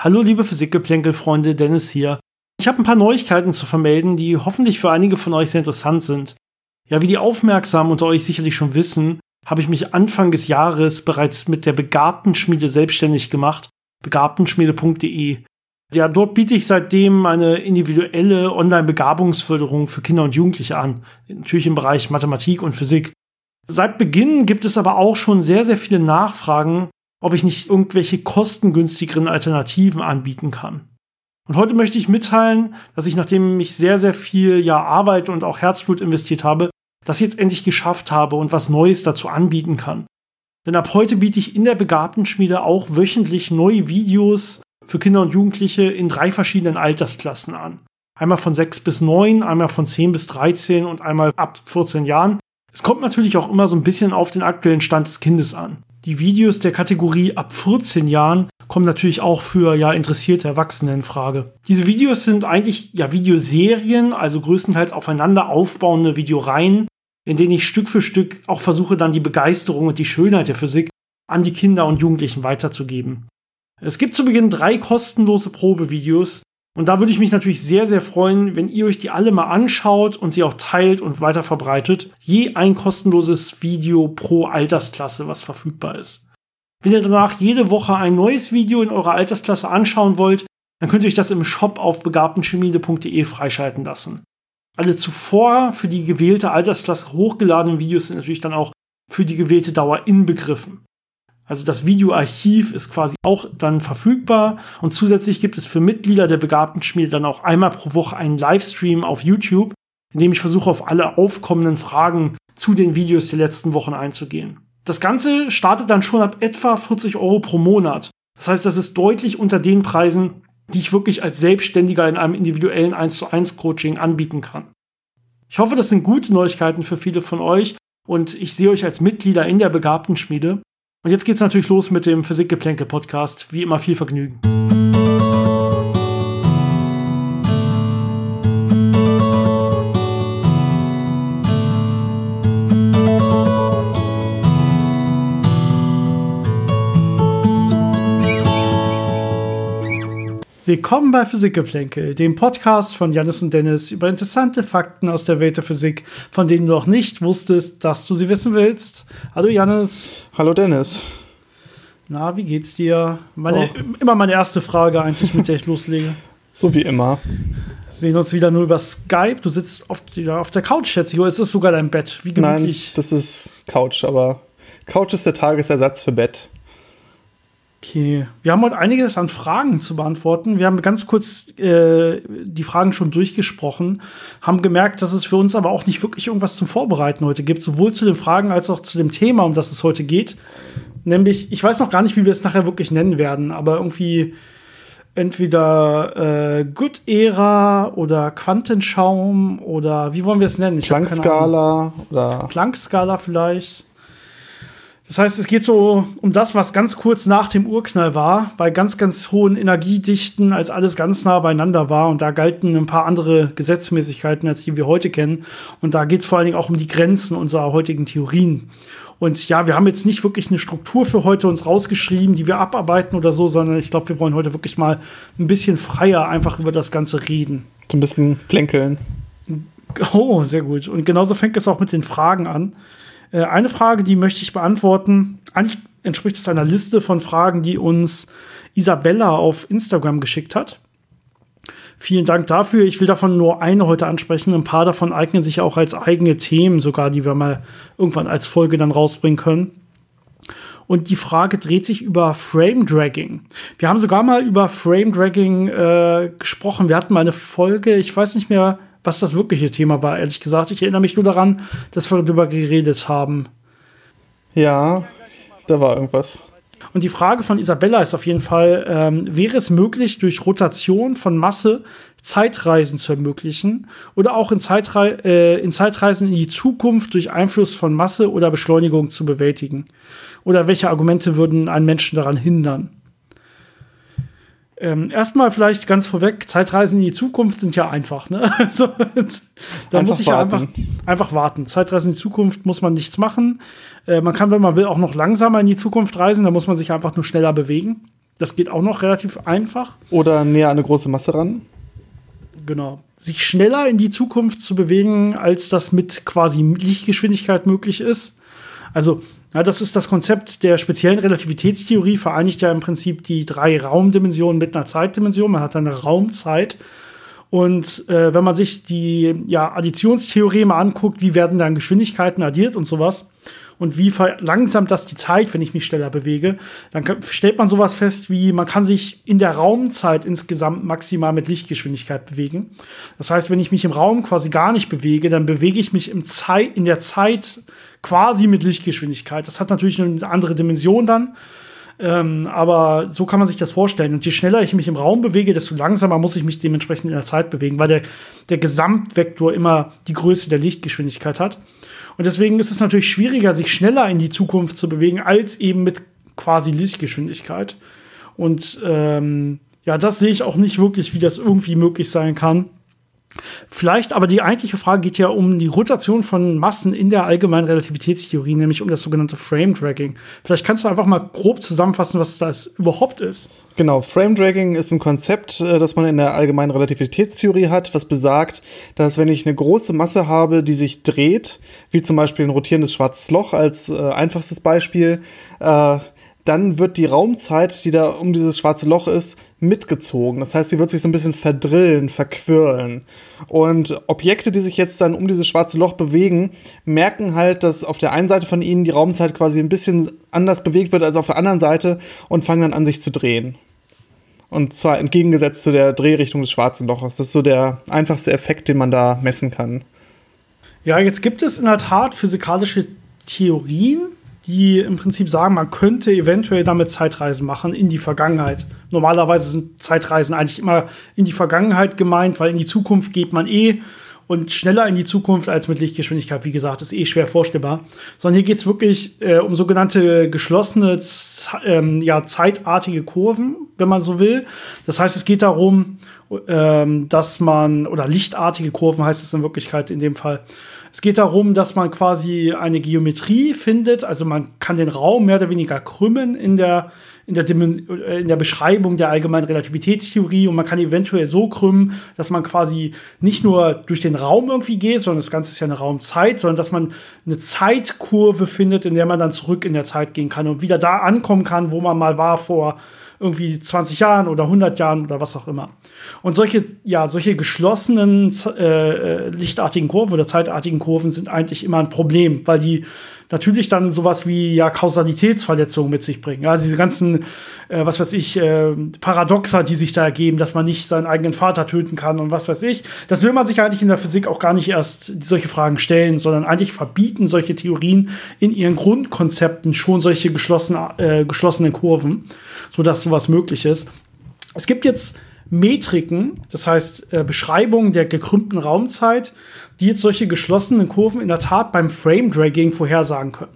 Hallo liebe Physikgeplänkel-Freunde, Dennis hier. Ich habe ein paar Neuigkeiten zu vermelden, die hoffentlich für einige von euch sehr interessant sind. Ja, wie die Aufmerksamen unter euch sicherlich schon wissen, habe ich mich Anfang des Jahres bereits mit der Begabtenschmiede selbstständig gemacht, begabtenschmiede.de. Ja, dort biete ich seitdem eine individuelle Online-Begabungsförderung für Kinder und Jugendliche an, natürlich im Bereich Mathematik und Physik. Seit Beginn gibt es aber auch schon sehr, sehr viele Nachfragen ob ich nicht irgendwelche kostengünstigeren Alternativen anbieten kann. Und heute möchte ich mitteilen, dass ich, nachdem ich sehr, sehr viel ja, Arbeit und auch Herzblut investiert habe, das jetzt endlich geschafft habe und was Neues dazu anbieten kann. Denn ab heute biete ich in der Begabtenschmiede auch wöchentlich neue Videos für Kinder und Jugendliche in drei verschiedenen Altersklassen an. Einmal von 6 bis 9, einmal von 10 bis 13 und einmal ab 14 Jahren. Es kommt natürlich auch immer so ein bisschen auf den aktuellen Stand des Kindes an. Die Videos der Kategorie ab 14 Jahren kommen natürlich auch für ja interessierte Erwachsene in Frage. Diese Videos sind eigentlich ja Videoserien, also größtenteils aufeinander aufbauende Videoreihen, in denen ich Stück für Stück auch versuche dann die Begeisterung und die Schönheit der Physik an die Kinder und Jugendlichen weiterzugeben. Es gibt zu Beginn drei kostenlose Probevideos, und da würde ich mich natürlich sehr, sehr freuen, wenn ihr euch die alle mal anschaut und sie auch teilt und weiter verbreitet. Je ein kostenloses Video pro Altersklasse, was verfügbar ist. Wenn ihr danach jede Woche ein neues Video in eurer Altersklasse anschauen wollt, dann könnt ihr euch das im Shop auf begabtenchemie.de freischalten lassen. Alle zuvor für die gewählte Altersklasse hochgeladenen Videos sind natürlich dann auch für die gewählte Dauer inbegriffen. Also das Videoarchiv ist quasi auch dann verfügbar und zusätzlich gibt es für Mitglieder der begabten Schmiede dann auch einmal pro Woche einen Livestream auf YouTube, in dem ich versuche auf alle aufkommenden Fragen zu den Videos der letzten Wochen einzugehen. Das Ganze startet dann schon ab etwa 40 Euro pro Monat. Das heißt, das ist deutlich unter den Preisen, die ich wirklich als Selbstständiger in einem individuellen 1 zu 1 Coaching anbieten kann. Ich hoffe, das sind gute Neuigkeiten für viele von euch und ich sehe euch als Mitglieder in der begabten Schmiede. Und jetzt geht's natürlich los mit dem Physikgeplänkel-Podcast. Wie immer viel Vergnügen. Willkommen bei Physikgeplänkel, dem Podcast von Janis und Dennis über interessante Fakten aus der Welt der Physik, von denen du noch nicht wusstest, dass du sie wissen willst. Hallo Janis. Hallo Dennis. Na, wie geht's dir? Meine, oh. Immer meine erste Frage eigentlich, mit der ich loslege. So wie immer. Wir sehen uns wieder nur über Skype. Du sitzt auf, auf der Couch, schätze ich. Oder ist es sogar dein Bett? Wie gemütlich? Nein, das ist Couch, aber Couch ist der Tagesersatz für Bett. Okay, wir haben heute einiges an Fragen zu beantworten. Wir haben ganz kurz äh, die Fragen schon durchgesprochen, haben gemerkt, dass es für uns aber auch nicht wirklich irgendwas zum Vorbereiten heute gibt, sowohl zu den Fragen als auch zu dem Thema, um das es heute geht. Nämlich, ich weiß noch gar nicht, wie wir es nachher wirklich nennen werden, aber irgendwie entweder äh, Good Era oder Quantenschaum oder wie wollen wir es nennen? Klangskala oder Klangskala vielleicht. Das heißt, es geht so um das, was ganz kurz nach dem Urknall war, bei ganz, ganz hohen Energiedichten, als alles ganz nah beieinander war. Und da galten ein paar andere Gesetzmäßigkeiten, als die wir heute kennen. Und da geht es vor allen Dingen auch um die Grenzen unserer heutigen Theorien. Und ja, wir haben jetzt nicht wirklich eine Struktur für heute uns rausgeschrieben, die wir abarbeiten oder so, sondern ich glaube, wir wollen heute wirklich mal ein bisschen freier einfach über das Ganze reden. So ein bisschen plänkeln. Oh, sehr gut. Und genauso fängt es auch mit den Fragen an. Äh, eine Frage, die möchte ich beantworten. Eigentlich entspricht es einer Liste von Fragen, die uns Isabella auf Instagram geschickt hat. Vielen Dank dafür. Ich will davon nur eine heute ansprechen. Ein paar davon eignen sich auch als eigene Themen, sogar die wir mal irgendwann als Folge dann rausbringen können. Und die Frage dreht sich über Frame Dragging. Wir haben sogar mal über Frame Dragging äh, gesprochen. Wir hatten mal eine Folge, ich weiß nicht mehr, was das wirkliche Thema war, ehrlich gesagt. Ich erinnere mich nur daran, dass wir darüber geredet haben. Ja, da war irgendwas. Und die Frage von Isabella ist auf jeden Fall, ähm, wäre es möglich, durch Rotation von Masse Zeitreisen zu ermöglichen oder auch in, Zeitre äh, in Zeitreisen in die Zukunft durch Einfluss von Masse oder Beschleunigung zu bewältigen? Oder welche Argumente würden einen Menschen daran hindern? Ähm, erstmal vielleicht ganz vorweg, Zeitreisen in die Zukunft sind ja einfach. Ne? Also, da muss ich ja einfach, einfach warten. Zeitreisen in die Zukunft muss man nichts machen. Äh, man kann, wenn man will, auch noch langsamer in die Zukunft reisen. Da muss man sich einfach nur schneller bewegen. Das geht auch noch relativ einfach. Oder näher an eine große Masse ran. Genau. Sich schneller in die Zukunft zu bewegen, als das mit quasi Lichtgeschwindigkeit möglich ist. Also, ja, das ist das Konzept der speziellen Relativitätstheorie, vereinigt ja im Prinzip die drei Raumdimensionen mit einer Zeitdimension. Man hat eine Raumzeit. Und äh, wenn man sich die ja, Additionstheoreme anguckt, wie werden dann Geschwindigkeiten addiert und sowas, und wie verlangsamt das die Zeit, wenn ich mich schneller bewege, dann stellt man sowas fest wie, man kann sich in der Raumzeit insgesamt maximal mit Lichtgeschwindigkeit bewegen. Das heißt, wenn ich mich im Raum quasi gar nicht bewege, dann bewege ich mich im Zeit, in der Zeit quasi mit Lichtgeschwindigkeit. Das hat natürlich eine andere Dimension dann. Ähm, aber so kann man sich das vorstellen. Und je schneller ich mich im Raum bewege, desto langsamer muss ich mich dementsprechend in der Zeit bewegen, weil der, der Gesamtvektor immer die Größe der Lichtgeschwindigkeit hat. Und deswegen ist es natürlich schwieriger, sich schneller in die Zukunft zu bewegen, als eben mit quasi Lichtgeschwindigkeit. Und ähm, ja, das sehe ich auch nicht wirklich, wie das irgendwie möglich sein kann. Vielleicht, aber die eigentliche Frage geht ja um die Rotation von Massen in der allgemeinen Relativitätstheorie, nämlich um das sogenannte Frame Dragging. Vielleicht kannst du einfach mal grob zusammenfassen, was das überhaupt ist. Genau, Frame Dragging ist ein Konzept, äh, das man in der allgemeinen Relativitätstheorie hat, was besagt, dass wenn ich eine große Masse habe, die sich dreht, wie zum Beispiel ein rotierendes schwarzes Loch als äh, einfachstes Beispiel, äh, dann wird die Raumzeit, die da um dieses schwarze Loch ist, mitgezogen. Das heißt, sie wird sich so ein bisschen verdrillen, verquirlen. Und Objekte, die sich jetzt dann um dieses schwarze Loch bewegen, merken halt, dass auf der einen Seite von ihnen die Raumzeit quasi ein bisschen anders bewegt wird als auf der anderen Seite und fangen dann an, sich zu drehen. Und zwar entgegengesetzt zu der Drehrichtung des schwarzen Loches. Das ist so der einfachste Effekt, den man da messen kann. Ja, jetzt gibt es in der Tat physikalische Theorien, die im Prinzip sagen, man könnte eventuell damit Zeitreisen machen in die Vergangenheit. Normalerweise sind Zeitreisen eigentlich immer in die Vergangenheit gemeint, weil in die Zukunft geht man eh und schneller in die Zukunft als mit Lichtgeschwindigkeit, wie gesagt, ist eh schwer vorstellbar. Sondern hier geht es wirklich äh, um sogenannte geschlossene, ähm, ja, zeitartige Kurven, wenn man so will. Das heißt, es geht darum, ähm, dass man, oder lichtartige Kurven heißt es in Wirklichkeit in dem Fall, es geht darum, dass man quasi eine Geometrie findet. Also man kann den Raum mehr oder weniger krümmen in der, in der, äh, in der Beschreibung der allgemeinen Relativitätstheorie und man kann eventuell so krümmen, dass man quasi nicht nur durch den Raum irgendwie geht, sondern das Ganze ist ja eine Raumzeit, sondern dass man eine Zeitkurve findet, in der man dann zurück in der Zeit gehen kann und wieder da ankommen kann, wo man mal war vor irgendwie 20 Jahren oder 100 Jahren oder was auch immer. Und solche, ja, solche geschlossenen äh, äh, lichtartigen Kurven oder zeitartigen Kurven sind eigentlich immer ein Problem, weil die natürlich dann sowas wie ja Kausalitätsverletzungen mit sich bringen. Also diese ganzen, äh, was weiß ich, äh, Paradoxa, die sich da ergeben, dass man nicht seinen eigenen Vater töten kann und was weiß ich. Das will man sich eigentlich in der Physik auch gar nicht erst solche Fragen stellen, sondern eigentlich verbieten solche Theorien in ihren Grundkonzepten schon solche geschlossen, äh, geschlossenen Kurven, sodass sowas möglich ist. Es gibt jetzt Metriken, das heißt äh, Beschreibungen der gekrümmten Raumzeit, die jetzt solche geschlossenen Kurven in der Tat beim Frame Dragging vorhersagen können.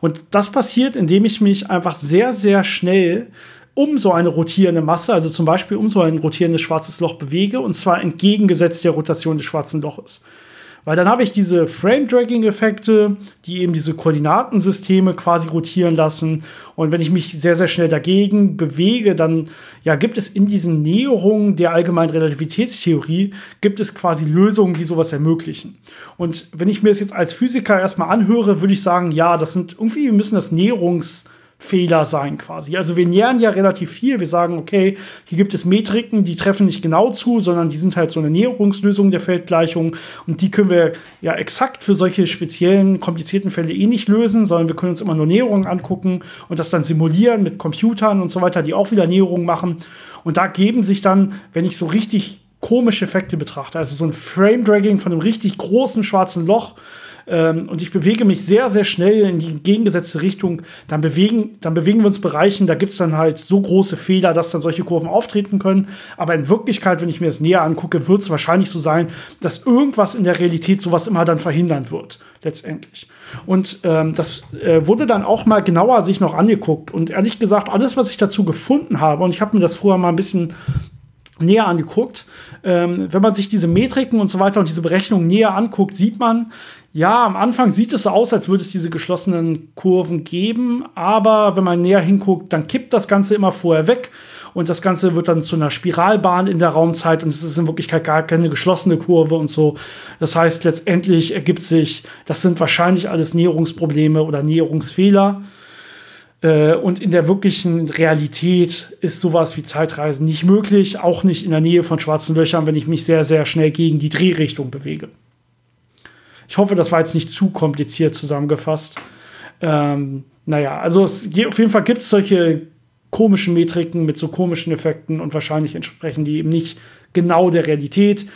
Und das passiert, indem ich mich einfach sehr, sehr schnell um so eine rotierende Masse, also zum Beispiel um so ein rotierendes schwarzes Loch bewege, und zwar entgegengesetzt der Rotation des schwarzen Loches. Weil dann habe ich diese Frame-Dragging-Effekte, die eben diese Koordinatensysteme quasi rotieren lassen. Und wenn ich mich sehr, sehr schnell dagegen bewege, dann ja, gibt es in diesen Näherungen der allgemeinen Relativitätstheorie, gibt es quasi Lösungen, die sowas ermöglichen. Und wenn ich mir das jetzt als Physiker erstmal anhöre, würde ich sagen, ja, das sind irgendwie, wir müssen das Näherungs- Fehler sein quasi. Also wir nähern ja relativ viel. Wir sagen, okay, hier gibt es Metriken, die treffen nicht genau zu, sondern die sind halt so eine Näherungslösung der Feldgleichung und die können wir ja exakt für solche speziellen, komplizierten Fälle eh nicht lösen, sondern wir können uns immer nur Näherungen angucken und das dann simulieren mit Computern und so weiter, die auch wieder Näherungen machen. Und da geben sich dann, wenn ich so richtig komische Effekte betrachte, also so ein Frame-Dragging von einem richtig großen schwarzen Loch, ähm, und ich bewege mich sehr, sehr schnell in die entgegengesetzte Richtung, dann bewegen, dann bewegen wir uns Bereichen, da gibt es dann halt so große Fehler, dass dann solche Kurven auftreten können. Aber in Wirklichkeit, wenn ich mir das näher angucke, wird es wahrscheinlich so sein, dass irgendwas in der Realität sowas immer dann verhindern wird, letztendlich. Und ähm, das äh, wurde dann auch mal genauer sich noch angeguckt. Und ehrlich gesagt, alles, was ich dazu gefunden habe, und ich habe mir das vorher mal ein bisschen näher angeguckt. Ähm, wenn man sich diese Metriken und so weiter und diese Berechnungen näher anguckt, sieht man, ja, am Anfang sieht es so aus, als würde es diese geschlossenen Kurven geben, aber wenn man näher hinguckt, dann kippt das Ganze immer vorher weg und das Ganze wird dann zu einer Spiralbahn in der Raumzeit und es ist in Wirklichkeit gar keine geschlossene Kurve und so. Das heißt, letztendlich ergibt sich, das sind wahrscheinlich alles Näherungsprobleme oder Näherungsfehler. Äh, und in der wirklichen Realität ist sowas wie Zeitreisen nicht möglich, auch nicht in der Nähe von schwarzen Löchern, wenn ich mich sehr, sehr schnell gegen die Drehrichtung bewege. Ich hoffe, das war jetzt nicht zu kompliziert zusammengefasst. Ähm, naja, also es, auf jeden Fall gibt es solche komischen Metriken mit so komischen Effekten und wahrscheinlich entsprechen die eben nicht genau der Realität.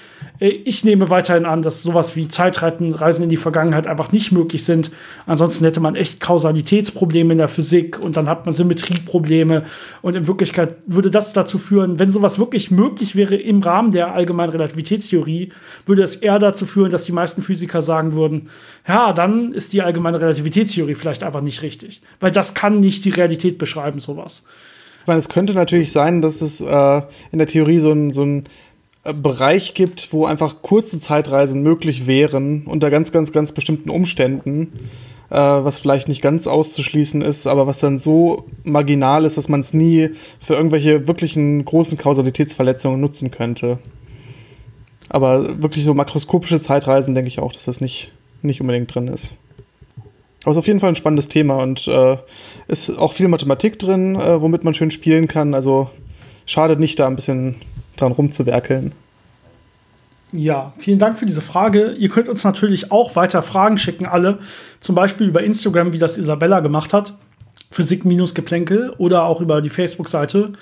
Äh, ich nehme weiterhin an, dass sowas wie Zeitreisen Reisen in die Vergangenheit einfach nicht möglich sind. Ansonsten hätte man echt Kausalitätsprobleme in der Physik und dann hat man Symmetrieprobleme. Und in Wirklichkeit würde das dazu führen, wenn sowas wirklich möglich wäre im Rahmen der allgemeinen Relativitätstheorie, würde es eher dazu führen, dass die meisten Physiker sagen würden, ja, dann ist die allgemeine Relativitätstheorie vielleicht einfach nicht richtig. Weil das kann nicht die Realität beschreiben, sowas. Ich meine, es könnte natürlich sein, dass es äh, in der Theorie so ein, so ein Bereich gibt, wo einfach kurze Zeitreisen möglich wären, unter ganz, ganz, ganz bestimmten Umständen, äh, was vielleicht nicht ganz auszuschließen ist, aber was dann so marginal ist, dass man es nie für irgendwelche wirklichen großen Kausalitätsverletzungen nutzen könnte. Aber wirklich so makroskopische Zeitreisen denke ich auch, dass das nicht, nicht unbedingt drin ist. Aber es ist auf jeden Fall ein spannendes Thema und äh, ist auch viel Mathematik drin, äh, womit man schön spielen kann. Also schadet nicht, da ein bisschen dran rumzuwerkeln. Ja, vielen Dank für diese Frage. Ihr könnt uns natürlich auch weiter Fragen schicken, alle. Zum Beispiel über Instagram, wie das Isabella gemacht hat. Physik-Geplänkel oder auch über die Facebook-Seite.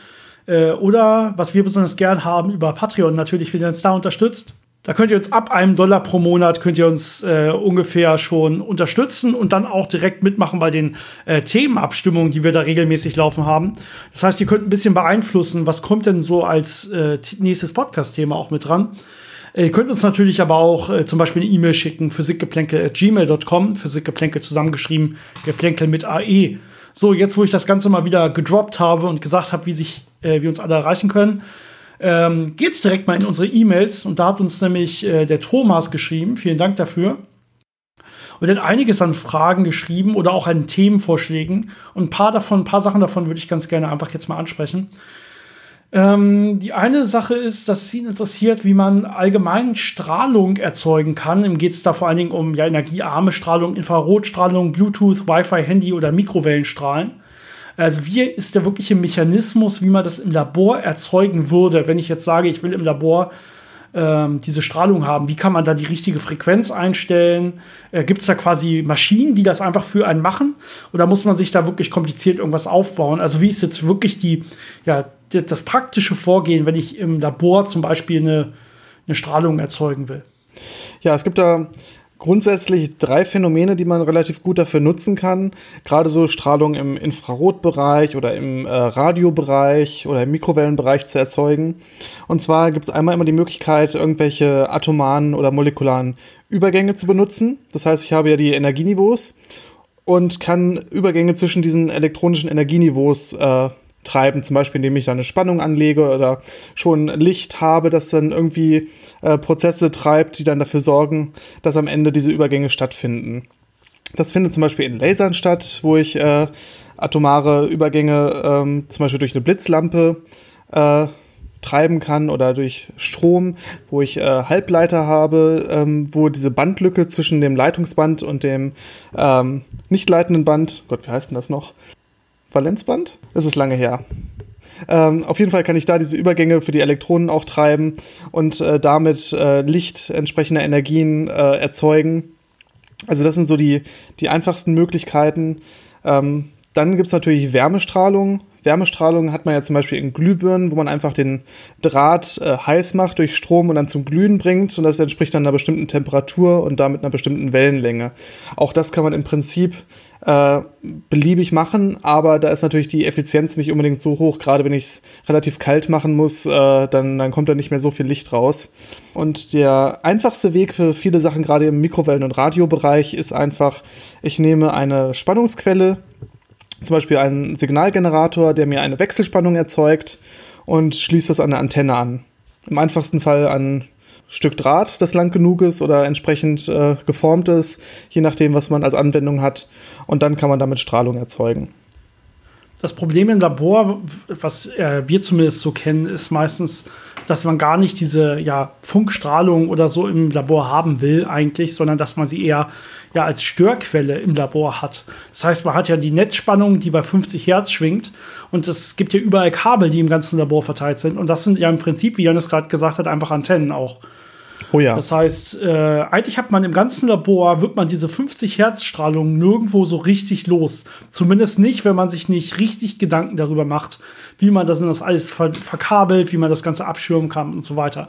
Äh, oder was wir besonders gern haben, über Patreon natürlich, wenn ihr uns da unterstützt. Da könnt ihr uns ab einem Dollar pro Monat könnt ihr uns äh, ungefähr schon unterstützen und dann auch direkt mitmachen bei den äh, Themenabstimmungen, die wir da regelmäßig laufen haben. Das heißt, ihr könnt ein bisschen beeinflussen, was kommt denn so als äh, nächstes Podcast-Thema auch mit dran. Äh, ihr könnt uns natürlich aber auch äh, zum Beispiel eine E-Mail schicken, physikgeplänkel.gmail.com, physikgeplänkel zusammengeschrieben, geplänkel mit AE. So, jetzt wo ich das Ganze mal wieder gedroppt habe und gesagt habe, wie sich, äh, wir uns alle erreichen können, ähm, geht's direkt mal in unsere E-Mails und da hat uns nämlich äh, der Thomas geschrieben. Vielen Dank dafür. Und er hat einiges an Fragen geschrieben oder auch an Themenvorschlägen. Und ein paar davon, ein paar Sachen davon würde ich ganz gerne einfach jetzt mal ansprechen. Ähm, die eine Sache ist, dass es ihn interessiert, wie man allgemein Strahlung erzeugen kann. Ihm geht es da vor allen Dingen um ja, energiearme Strahlung, Infrarotstrahlung, Bluetooth, Wi-Fi, Handy oder Mikrowellenstrahlen. Also wie ist der wirkliche Mechanismus, wie man das im Labor erzeugen würde, wenn ich jetzt sage, ich will im Labor ähm, diese Strahlung haben? Wie kann man da die richtige Frequenz einstellen? Äh, Gibt es da quasi Maschinen, die das einfach für einen machen? Oder muss man sich da wirklich kompliziert irgendwas aufbauen? Also wie ist jetzt wirklich die, ja, das praktische Vorgehen, wenn ich im Labor zum Beispiel eine, eine Strahlung erzeugen will? Ja, es gibt da grundsätzlich drei Phänomene, die man relativ gut dafür nutzen kann. Gerade so Strahlung im Infrarotbereich oder im äh, Radiobereich oder im Mikrowellenbereich zu erzeugen. Und zwar gibt es einmal immer die Möglichkeit, irgendwelche atomaren oder molekularen Übergänge zu benutzen. Das heißt, ich habe ja die Energieniveaus und kann Übergänge zwischen diesen elektronischen Energieniveaus äh, treiben, zum Beispiel indem ich da eine Spannung anlege oder schon Licht habe, das dann irgendwie äh, Prozesse treibt, die dann dafür sorgen, dass am Ende diese Übergänge stattfinden. Das findet zum Beispiel in Lasern statt, wo ich äh, atomare Übergänge ähm, zum Beispiel durch eine Blitzlampe äh, treiben kann oder durch Strom, wo ich äh, Halbleiter habe, ähm, wo diese Bandlücke zwischen dem Leitungsband und dem ähm, nicht leitenden Band, Gott, wie heißt denn das noch? Valenzband? Das ist lange her. Ähm, auf jeden Fall kann ich da diese Übergänge für die Elektronen auch treiben und äh, damit äh, Licht entsprechender Energien äh, erzeugen. Also das sind so die, die einfachsten Möglichkeiten. Ähm, dann gibt es natürlich Wärmestrahlung. Wärmestrahlung hat man ja zum Beispiel in Glühbirnen, wo man einfach den Draht äh, heiß macht durch Strom und dann zum Glühen bringt. Und das entspricht dann einer bestimmten Temperatur und damit einer bestimmten Wellenlänge. Auch das kann man im Prinzip äh, beliebig machen, aber da ist natürlich die Effizienz nicht unbedingt so hoch. Gerade wenn ich es relativ kalt machen muss, äh, dann, dann kommt da nicht mehr so viel Licht raus. Und der einfachste Weg für viele Sachen, gerade im Mikrowellen- und Radiobereich, ist einfach, ich nehme eine Spannungsquelle, zum Beispiel einen Signalgenerator, der mir eine Wechselspannung erzeugt und schließt das an eine Antenne an. Im einfachsten Fall an Stück Draht, das lang genug ist oder entsprechend äh, geformt ist, je nachdem, was man als Anwendung hat. Und dann kann man damit Strahlung erzeugen. Das Problem im Labor, was äh, wir zumindest so kennen, ist meistens, dass man gar nicht diese ja, Funkstrahlung oder so im Labor haben will eigentlich, sondern dass man sie eher ja, als Störquelle im Labor hat. Das heißt, man hat ja die Netzspannung, die bei 50 Hertz schwingt und es gibt ja überall Kabel, die im ganzen Labor verteilt sind und das sind ja im Prinzip, wie Janis gerade gesagt hat, einfach Antennen auch. Oh ja. Das heißt, äh, eigentlich hat man im ganzen Labor, wird man diese 50 Hertz Strahlung nirgendwo so richtig los. Zumindest nicht, wenn man sich nicht richtig Gedanken darüber macht, wie man das, das alles ver verkabelt, wie man das Ganze abschirmen kann und so weiter.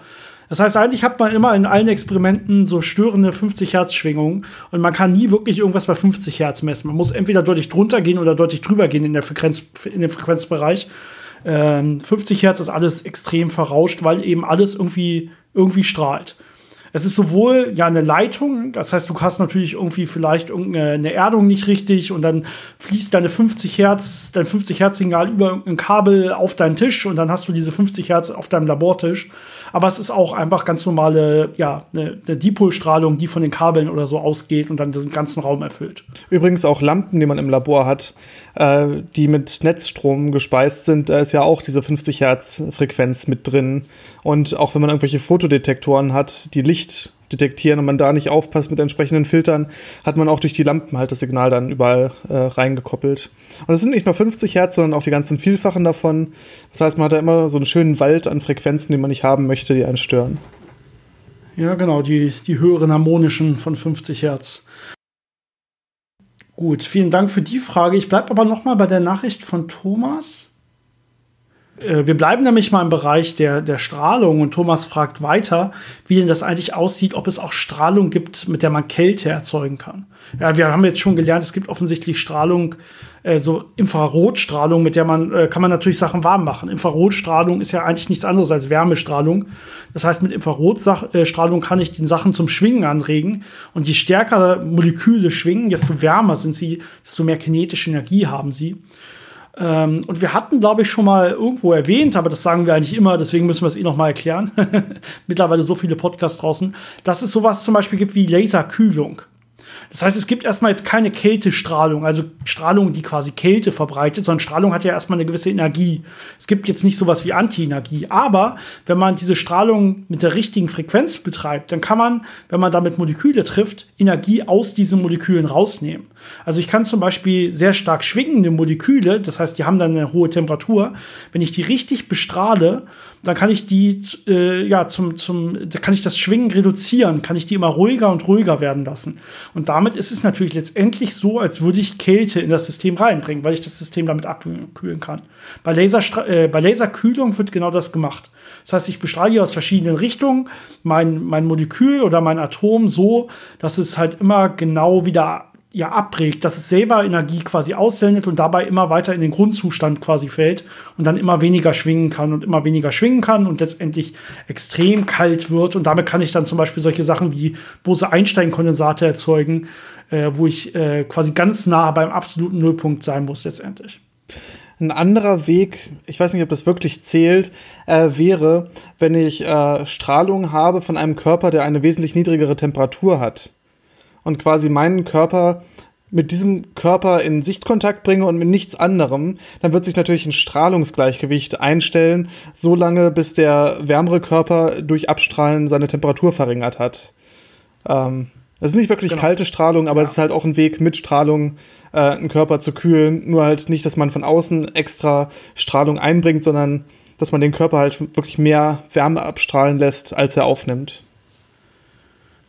Das heißt, eigentlich hat man immer in allen Experimenten so störende 50 Hertz Schwingungen und man kann nie wirklich irgendwas bei 50 Hertz messen. Man muss entweder deutlich drunter gehen oder deutlich drüber gehen in, der Frequenz, in dem Frequenzbereich. Ähm, 50 Hertz ist alles extrem verrauscht, weil eben alles irgendwie, irgendwie strahlt. Es ist sowohl ja eine Leitung, das heißt, du hast natürlich irgendwie vielleicht irgendeine Erdung nicht richtig und dann fließt deine 50 Hertz, dein 50 Hertz Signal über ein Kabel auf deinen Tisch und dann hast du diese 50 Hertz auf deinem Labortisch aber es ist auch einfach ganz normale, ja, eine, eine Dipolstrahlung, die von den Kabeln oder so ausgeht und dann diesen ganzen Raum erfüllt. Übrigens auch Lampen, die man im Labor hat, äh, die mit Netzstrom gespeist sind, da ist ja auch diese 50 Hertz Frequenz mit drin. Und auch wenn man irgendwelche Fotodetektoren hat, die Licht detektieren und man da nicht aufpasst mit entsprechenden Filtern, hat man auch durch die Lampen halt das Signal dann überall äh, reingekoppelt. Und es sind nicht nur 50 Hertz, sondern auch die ganzen Vielfachen davon. Das heißt, man hat da immer so einen schönen Wald an Frequenzen, die man nicht haben möchte, die einen stören. Ja, genau, die, die höheren harmonischen von 50 Hertz. Gut, vielen Dank für die Frage. Ich bleibe aber noch mal bei der Nachricht von Thomas. Äh, wir bleiben nämlich mal im Bereich der, der Strahlung und Thomas fragt weiter, wie denn das eigentlich aussieht, ob es auch Strahlung gibt, mit der man Kälte erzeugen kann. Ja, wir haben jetzt schon gelernt, es gibt offensichtlich Strahlung, äh, so Infrarotstrahlung, mit der man, äh, kann man natürlich Sachen warm machen. Infrarotstrahlung ist ja eigentlich nichts anderes als Wärmestrahlung. Das heißt, mit Infrarotstrahlung kann ich den Sachen zum Schwingen anregen. Und je stärker Moleküle schwingen, desto wärmer sind sie, desto mehr kinetische Energie haben sie. Ähm, und wir hatten, glaube ich, schon mal irgendwo erwähnt, aber das sagen wir eigentlich immer, deswegen müssen wir es eh noch mal erklären. Mittlerweile so viele Podcasts draußen, dass es sowas zum Beispiel gibt wie Laserkühlung. Das heißt, es gibt erstmal jetzt keine Kältestrahlung, also Strahlung, die quasi Kälte verbreitet, sondern Strahlung hat ja erstmal eine gewisse Energie. Es gibt jetzt nicht sowas wie Anti-Energie. Aber wenn man diese Strahlung mit der richtigen Frequenz betreibt, dann kann man, wenn man damit Moleküle trifft, Energie aus diesen Molekülen rausnehmen. Also ich kann zum Beispiel sehr stark schwingende Moleküle, das heißt, die haben dann eine hohe Temperatur, wenn ich die richtig bestrahle, dann kann ich die, äh, ja, zum, zum, da kann ich das Schwingen reduzieren, kann ich die immer ruhiger und ruhiger werden lassen. Und damit ist es natürlich letztendlich so, als würde ich Kälte in das System reinbringen, weil ich das System damit abkühlen kann. Bei, Laser, äh, bei Laserkühlung wird genau das gemacht. Das heißt, ich bestrahle hier aus verschiedenen Richtungen mein, mein Molekül oder mein Atom so, dass es halt immer genau wieder ja abprägt, dass es selber Energie quasi aussendet und dabei immer weiter in den Grundzustand quasi fällt und dann immer weniger schwingen kann und immer weniger schwingen kann und letztendlich extrem kalt wird. Und damit kann ich dann zum Beispiel solche Sachen wie Bose-Einstein-Kondensate erzeugen, äh, wo ich äh, quasi ganz nah beim absoluten Nullpunkt sein muss letztendlich. Ein anderer Weg, ich weiß nicht, ob das wirklich zählt, äh, wäre, wenn ich äh, Strahlung habe von einem Körper, der eine wesentlich niedrigere Temperatur hat und quasi meinen Körper mit diesem Körper in Sichtkontakt bringe und mit nichts anderem, dann wird sich natürlich ein Strahlungsgleichgewicht einstellen, so lange bis der wärmere Körper durch Abstrahlen seine Temperatur verringert hat. Ähm, das ist nicht wirklich genau. kalte Strahlung, aber ja. es ist halt auch ein Weg, mit Strahlung äh, einen Körper zu kühlen. Nur halt nicht, dass man von außen extra Strahlung einbringt, sondern dass man den Körper halt wirklich mehr Wärme abstrahlen lässt, als er aufnimmt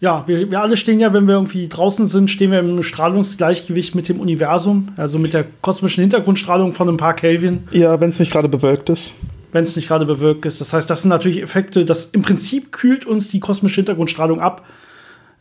ja, wir, wir alle stehen ja, wenn wir irgendwie draußen sind, stehen wir im Strahlungsgleichgewicht mit dem Universum, also mit der kosmischen Hintergrundstrahlung von ein paar Kelvin. Ja, wenn es nicht gerade bewölkt ist. Wenn es nicht gerade bewölkt ist. Das heißt, das sind natürlich Effekte, das im Prinzip kühlt uns die kosmische Hintergrundstrahlung ab,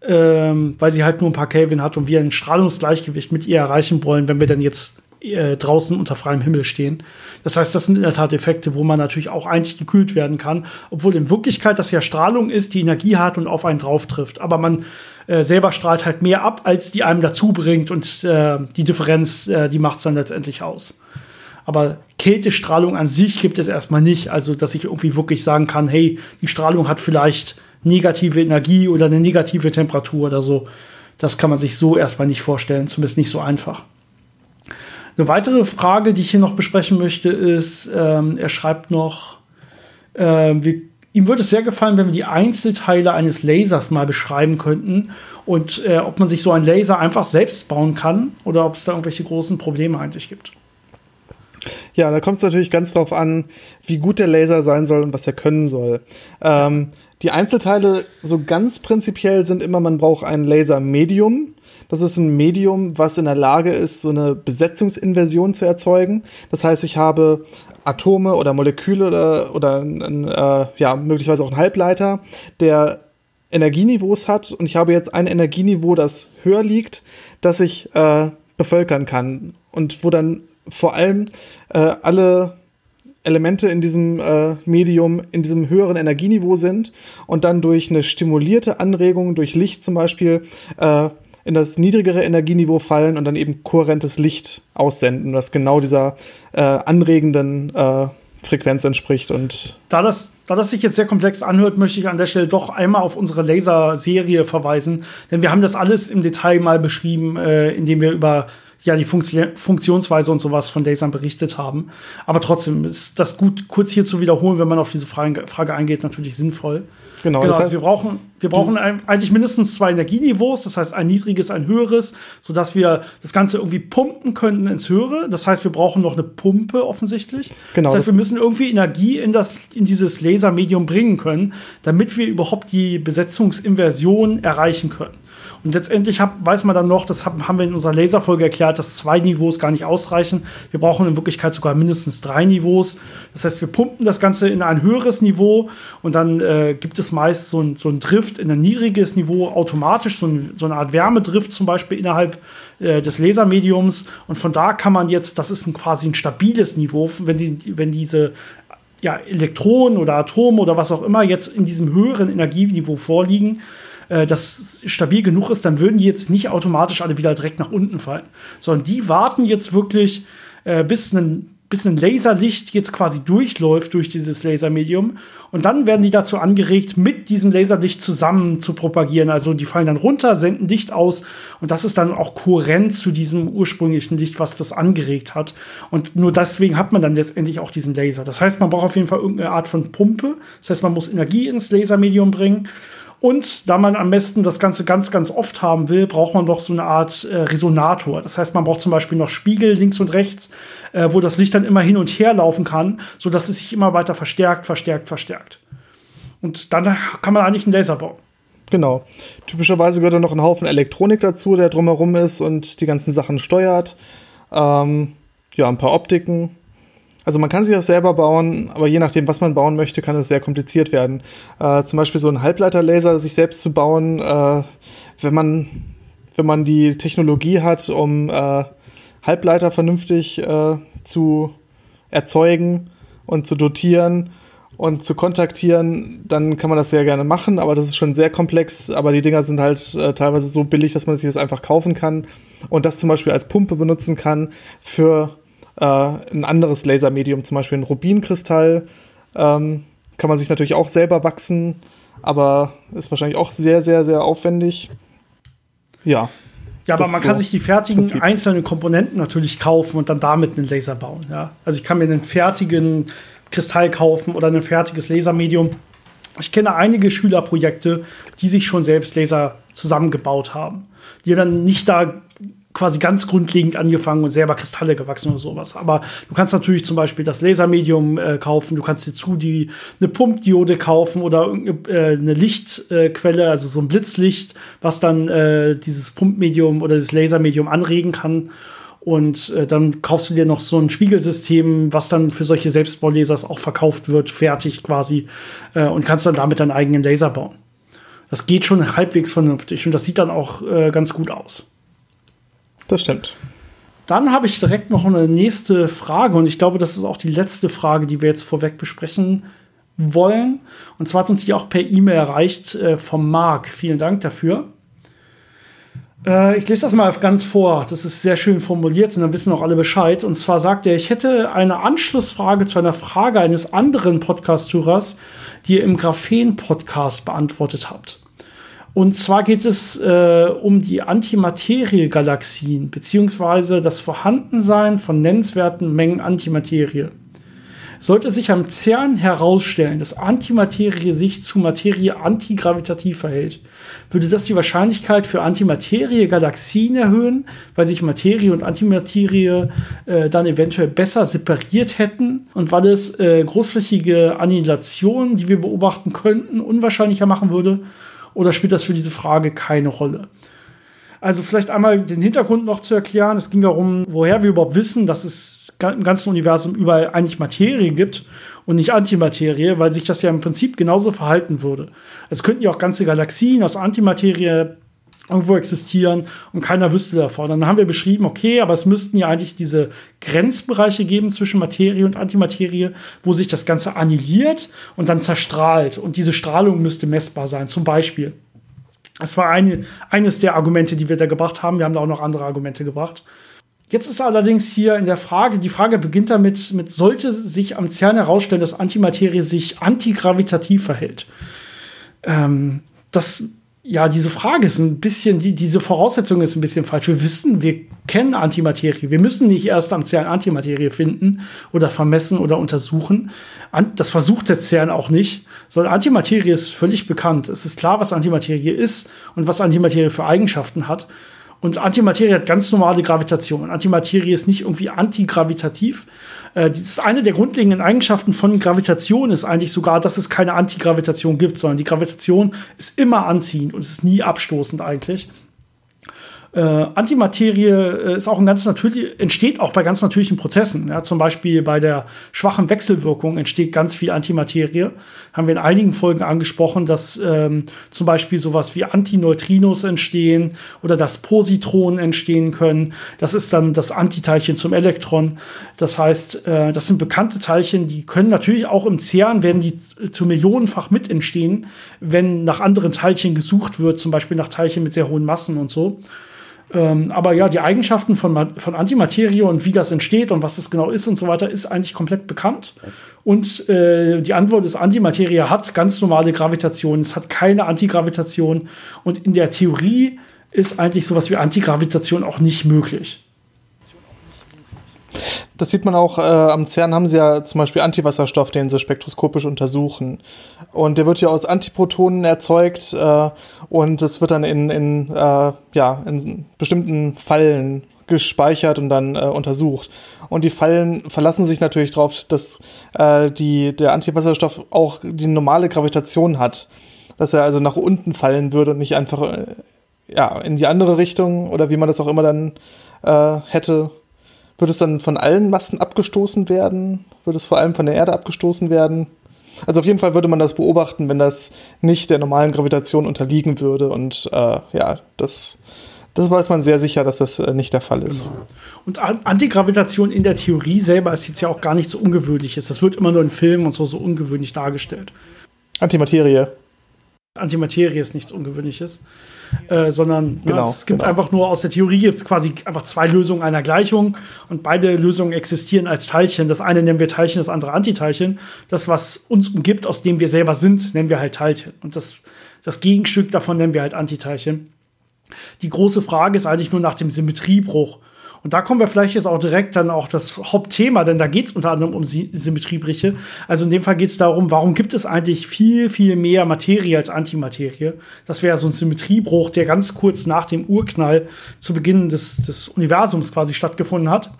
ähm, weil sie halt nur ein paar Kelvin hat und wir ein Strahlungsgleichgewicht mit ihr erreichen wollen, wenn wir dann jetzt äh, draußen unter freiem Himmel stehen. Das heißt, das sind in der Tat Effekte, wo man natürlich auch eigentlich gekühlt werden kann, obwohl in Wirklichkeit das ja Strahlung ist, die Energie hat und auf einen drauf trifft. Aber man äh, selber strahlt halt mehr ab, als die einem dazu bringt und äh, die Differenz, äh, die macht es dann letztendlich aus. Aber Kältestrahlung an sich gibt es erstmal nicht. Also, dass ich irgendwie wirklich sagen kann, hey, die Strahlung hat vielleicht negative Energie oder eine negative Temperatur oder so. Das kann man sich so erstmal nicht vorstellen, zumindest nicht so einfach. Eine weitere Frage, die ich hier noch besprechen möchte, ist, ähm, er schreibt noch, äh, wir, ihm würde es sehr gefallen, wenn wir die Einzelteile eines Lasers mal beschreiben könnten und äh, ob man sich so einen Laser einfach selbst bauen kann oder ob es da irgendwelche großen Probleme eigentlich gibt. Ja, da kommt es natürlich ganz drauf an, wie gut der Laser sein soll und was er können soll. Ähm, die Einzelteile so ganz prinzipiell sind immer, man braucht ein Laser-Medium. Das ist ein Medium, was in der Lage ist, so eine Besetzungsinversion zu erzeugen. Das heißt, ich habe Atome oder Moleküle oder, oder ein, äh, ja, möglicherweise auch ein Halbleiter, der Energieniveaus hat und ich habe jetzt ein Energieniveau, das höher liegt, das ich äh, bevölkern kann und wo dann vor allem äh, alle Elemente in diesem äh, Medium in diesem höheren Energieniveau sind und dann durch eine stimulierte Anregung, durch Licht zum Beispiel, äh, in das niedrigere Energieniveau fallen und dann eben kohärentes Licht aussenden, was genau dieser äh, anregenden äh, Frequenz entspricht. Und da das, da das sich jetzt sehr komplex anhört, möchte ich an der Stelle doch einmal auf unsere Laser-Serie verweisen, denn wir haben das alles im Detail mal beschrieben, äh, indem wir über ja die Funktion Funktionsweise und sowas von Lasern berichtet haben. Aber trotzdem ist das gut, kurz hier zu wiederholen, wenn man auf diese Frage, Frage eingeht, natürlich sinnvoll. Genau, genau das heißt, also wir brauchen, wir brauchen eigentlich mindestens zwei Energieniveaus, das heißt ein niedriges, ein höheres, sodass wir das Ganze irgendwie pumpen könnten ins Höhere. Das heißt, wir brauchen noch eine Pumpe offensichtlich. Genau, das heißt, wir müssen irgendwie Energie in, das, in dieses Lasermedium bringen können, damit wir überhaupt die Besetzungsinversion erreichen können. Und letztendlich hab, weiß man dann noch, das haben wir in unserer Laserfolge erklärt, dass zwei Niveaus gar nicht ausreichen. Wir brauchen in Wirklichkeit sogar mindestens drei Niveaus. Das heißt, wir pumpen das Ganze in ein höheres Niveau und dann äh, gibt es meist so ein, so ein Drift in ein niedriges Niveau automatisch, so, ein, so eine Art Wärmedrift zum Beispiel innerhalb äh, des Lasermediums. Und von da kann man jetzt, das ist ein, quasi ein stabiles Niveau, wenn, die, wenn diese ja, Elektronen oder Atome oder was auch immer jetzt in diesem höheren Energieniveau vorliegen, äh, das stabil genug ist, dann würden die jetzt nicht automatisch alle wieder direkt nach unten fallen, sondern die warten jetzt wirklich, äh, bis ein bis ein Laserlicht jetzt quasi durchläuft durch dieses Lasermedium. Und dann werden die dazu angeregt, mit diesem Laserlicht zusammen zu propagieren. Also die fallen dann runter, senden Licht aus. Und das ist dann auch kohärent zu diesem ursprünglichen Licht, was das angeregt hat. Und nur deswegen hat man dann letztendlich auch diesen Laser. Das heißt, man braucht auf jeden Fall irgendeine Art von Pumpe. Das heißt, man muss Energie ins Lasermedium bringen. Und da man am besten das Ganze ganz, ganz oft haben will, braucht man doch so eine Art äh, Resonator. Das heißt, man braucht zum Beispiel noch Spiegel links und rechts, äh, wo das Licht dann immer hin und her laufen kann, sodass es sich immer weiter verstärkt, verstärkt, verstärkt. Und dann kann man eigentlich einen Laser bauen. Genau. Typischerweise gehört da noch ein Haufen Elektronik dazu, der drumherum ist und die ganzen Sachen steuert. Ähm, ja, ein paar Optiken. Also man kann sich das selber bauen, aber je nachdem, was man bauen möchte, kann es sehr kompliziert werden. Äh, zum Beispiel so einen Halbleiterlaser sich selbst zu bauen, äh, wenn man wenn man die Technologie hat, um äh, Halbleiter vernünftig äh, zu erzeugen und zu dotieren und zu kontaktieren, dann kann man das sehr gerne machen, aber das ist schon sehr komplex. Aber die Dinger sind halt äh, teilweise so billig, dass man sich das einfach kaufen kann und das zum Beispiel als Pumpe benutzen kann für äh, ein anderes Lasermedium, zum Beispiel ein Rubinkristall, ähm, kann man sich natürlich auch selber wachsen, aber ist wahrscheinlich auch sehr, sehr, sehr aufwendig. Ja. Ja, aber man kann sich die fertigen Prinzip. einzelnen Komponenten natürlich kaufen und dann damit einen Laser bauen. Ja? Also ich kann mir einen fertigen Kristall kaufen oder ein fertiges Lasermedium. Ich kenne einige Schülerprojekte, die sich schon selbst Laser zusammengebaut haben, die dann nicht da quasi ganz grundlegend angefangen und selber Kristalle gewachsen oder sowas. Aber du kannst natürlich zum Beispiel das Lasermedium äh, kaufen, du kannst dir zu die eine Pumpdiode kaufen oder äh, eine Lichtquelle, also so ein Blitzlicht, was dann äh, dieses Pumpmedium oder das Lasermedium anregen kann. Und äh, dann kaufst du dir noch so ein Spiegelsystem, was dann für solche Selbstbaulasers auch verkauft wird, fertig quasi, äh, und kannst dann damit deinen eigenen Laser bauen. Das geht schon halbwegs vernünftig und das sieht dann auch äh, ganz gut aus. Das stimmt. Dann habe ich direkt noch eine nächste Frage und ich glaube, das ist auch die letzte Frage, die wir jetzt vorweg besprechen wollen. Und zwar hat uns die auch per E-Mail erreicht äh, vom Marc. Vielen Dank dafür. Äh, ich lese das mal ganz vor. Das ist sehr schön formuliert und dann wissen auch alle Bescheid. Und zwar sagt er, ich hätte eine Anschlussfrage zu einer Frage eines anderen Podcast-Hörers, die ihr im Graphen-Podcast beantwortet habt. Und zwar geht es äh, um die Antimaterie-Galaxien, beziehungsweise das Vorhandensein von nennenswerten Mengen Antimaterie. Sollte sich am CERN herausstellen, dass Antimaterie sich zu Materie antigravitativ verhält, würde das die Wahrscheinlichkeit für Antimaterie-Galaxien erhöhen, weil sich Materie und Antimaterie äh, dann eventuell besser separiert hätten und weil es äh, großflächige Annihilationen, die wir beobachten könnten, unwahrscheinlicher machen würde? Oder spielt das für diese Frage keine Rolle? Also vielleicht einmal den Hintergrund noch zu erklären. Es ging darum, woher wir überhaupt wissen, dass es im ganzen Universum überall eigentlich Materie gibt und nicht Antimaterie, weil sich das ja im Prinzip genauso verhalten würde. Es könnten ja auch ganze Galaxien aus Antimaterie irgendwo existieren und keiner wüsste davon. Dann haben wir beschrieben, okay, aber es müssten ja eigentlich diese Grenzbereiche geben zwischen Materie und Antimaterie, wo sich das Ganze annihiliert und dann zerstrahlt. Und diese Strahlung müsste messbar sein, zum Beispiel. Das war eine, eines der Argumente, die wir da gebracht haben. Wir haben da auch noch andere Argumente gebracht. Jetzt ist allerdings hier in der Frage, die Frage beginnt damit, mit sollte sich am CERN herausstellen, dass Antimaterie sich antigravitativ verhält. Ähm, das, ja, diese Frage ist ein bisschen, die, diese Voraussetzung ist ein bisschen falsch. Wir wissen, wir kennen Antimaterie. Wir müssen nicht erst am CERN Antimaterie finden oder vermessen oder untersuchen. Das versucht der CERN auch nicht, sondern Antimaterie ist völlig bekannt. Es ist klar, was Antimaterie ist und was Antimaterie für Eigenschaften hat. Und Antimaterie hat ganz normale Gravitation. Antimaterie ist nicht irgendwie antigravitativ. Äh, das ist eine der grundlegenden Eigenschaften von Gravitation ist eigentlich sogar, dass es keine Antigravitation gibt, sondern die Gravitation ist immer anziehend und es ist nie abstoßend eigentlich. Äh, Antimaterie äh, ist auch ein ganz natürlich, entsteht auch bei ganz natürlichen Prozessen. Ja, zum Beispiel bei der schwachen Wechselwirkung entsteht ganz viel Antimaterie. Haben wir in einigen Folgen angesprochen, dass ähm, zum Beispiel sowas wie Antineutrinos entstehen oder dass Positronen entstehen können. Das ist dann das Antiteilchen zum Elektron. Das heißt, äh, das sind bekannte Teilchen, die können natürlich auch im CERN, werden die zu millionenfach mit entstehen, wenn nach anderen Teilchen gesucht wird, zum Beispiel nach Teilchen mit sehr hohen Massen und so. Ähm, aber ja, die Eigenschaften von, von Antimaterie und wie das entsteht und was das genau ist und so weiter, ist eigentlich komplett bekannt. Und äh, die Antwort ist, Antimaterie hat ganz normale Gravitation, es hat keine Antigravitation. Und in der Theorie ist eigentlich sowas wie Antigravitation auch nicht möglich. Das sieht man auch, äh, am CERN haben sie ja zum Beispiel Antiwasserstoff, den sie spektroskopisch untersuchen. Und der wird ja aus Antiprotonen erzeugt äh, und es wird dann in, in, äh, ja, in bestimmten Fallen gespeichert und dann äh, untersucht. Und die Fallen verlassen sich natürlich darauf, dass äh, die, der Antiwasserstoff auch die normale Gravitation hat. Dass er also nach unten fallen würde und nicht einfach äh, ja, in die andere Richtung oder wie man das auch immer dann äh, hätte wird es dann von allen Masten abgestoßen werden? Wird es vor allem von der Erde abgestoßen werden? Also auf jeden Fall würde man das beobachten, wenn das nicht der normalen Gravitation unterliegen würde. Und äh, ja, das, das weiß man sehr sicher, dass das äh, nicht der Fall ist. Genau. Und Antigravitation in der Theorie selber ist jetzt ja auch gar nicht so ungewöhnlich. Das wird immer nur in Filmen und so so ungewöhnlich dargestellt. Antimaterie. Antimaterie ist nichts Ungewöhnliches. Äh, sondern genau, ja, es gibt genau. einfach nur aus der Theorie gibt es quasi einfach zwei Lösungen einer Gleichung und beide Lösungen existieren als Teilchen. Das eine nennen wir Teilchen, das andere Antiteilchen. Das, was uns umgibt, aus dem wir selber sind, nennen wir halt Teilchen. Und das, das Gegenstück davon nennen wir halt Antiteilchen. Die große Frage ist eigentlich nur nach dem Symmetriebruch. Und da kommen wir vielleicht jetzt auch direkt dann auch das Hauptthema, denn da geht es unter anderem um Symmetriebrüche. Also in dem Fall geht es darum, warum gibt es eigentlich viel, viel mehr Materie als Antimaterie? Das wäre so ein Symmetriebruch, der ganz kurz nach dem Urknall zu Beginn des, des Universums quasi stattgefunden hat.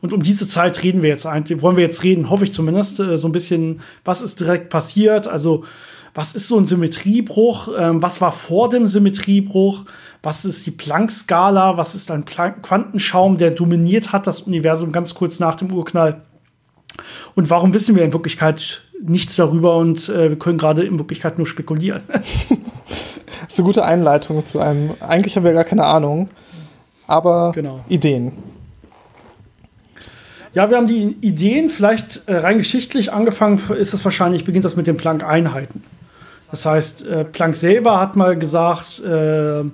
Und um diese Zeit reden wir jetzt eigentlich, wollen wir jetzt reden, hoffe ich zumindest, äh, so ein bisschen, was ist direkt passiert? Also, was ist so ein Symmetriebruch? Ähm, was war vor dem Symmetriebruch? Was ist die Planck-Skala, was ist ein Quantenschaum, der dominiert hat das Universum ganz kurz nach dem Urknall. Und warum wissen wir in Wirklichkeit nichts darüber und äh, wir können gerade in Wirklichkeit nur spekulieren? das ist eine gute Einleitung zu einem. Eigentlich haben wir gar keine Ahnung, aber genau. Ideen. Ja, wir haben die Ideen, vielleicht äh, rein geschichtlich angefangen ist es wahrscheinlich, beginnt das mit den Planck-Einheiten. Das heißt, äh, Planck selber hat mal gesagt, äh,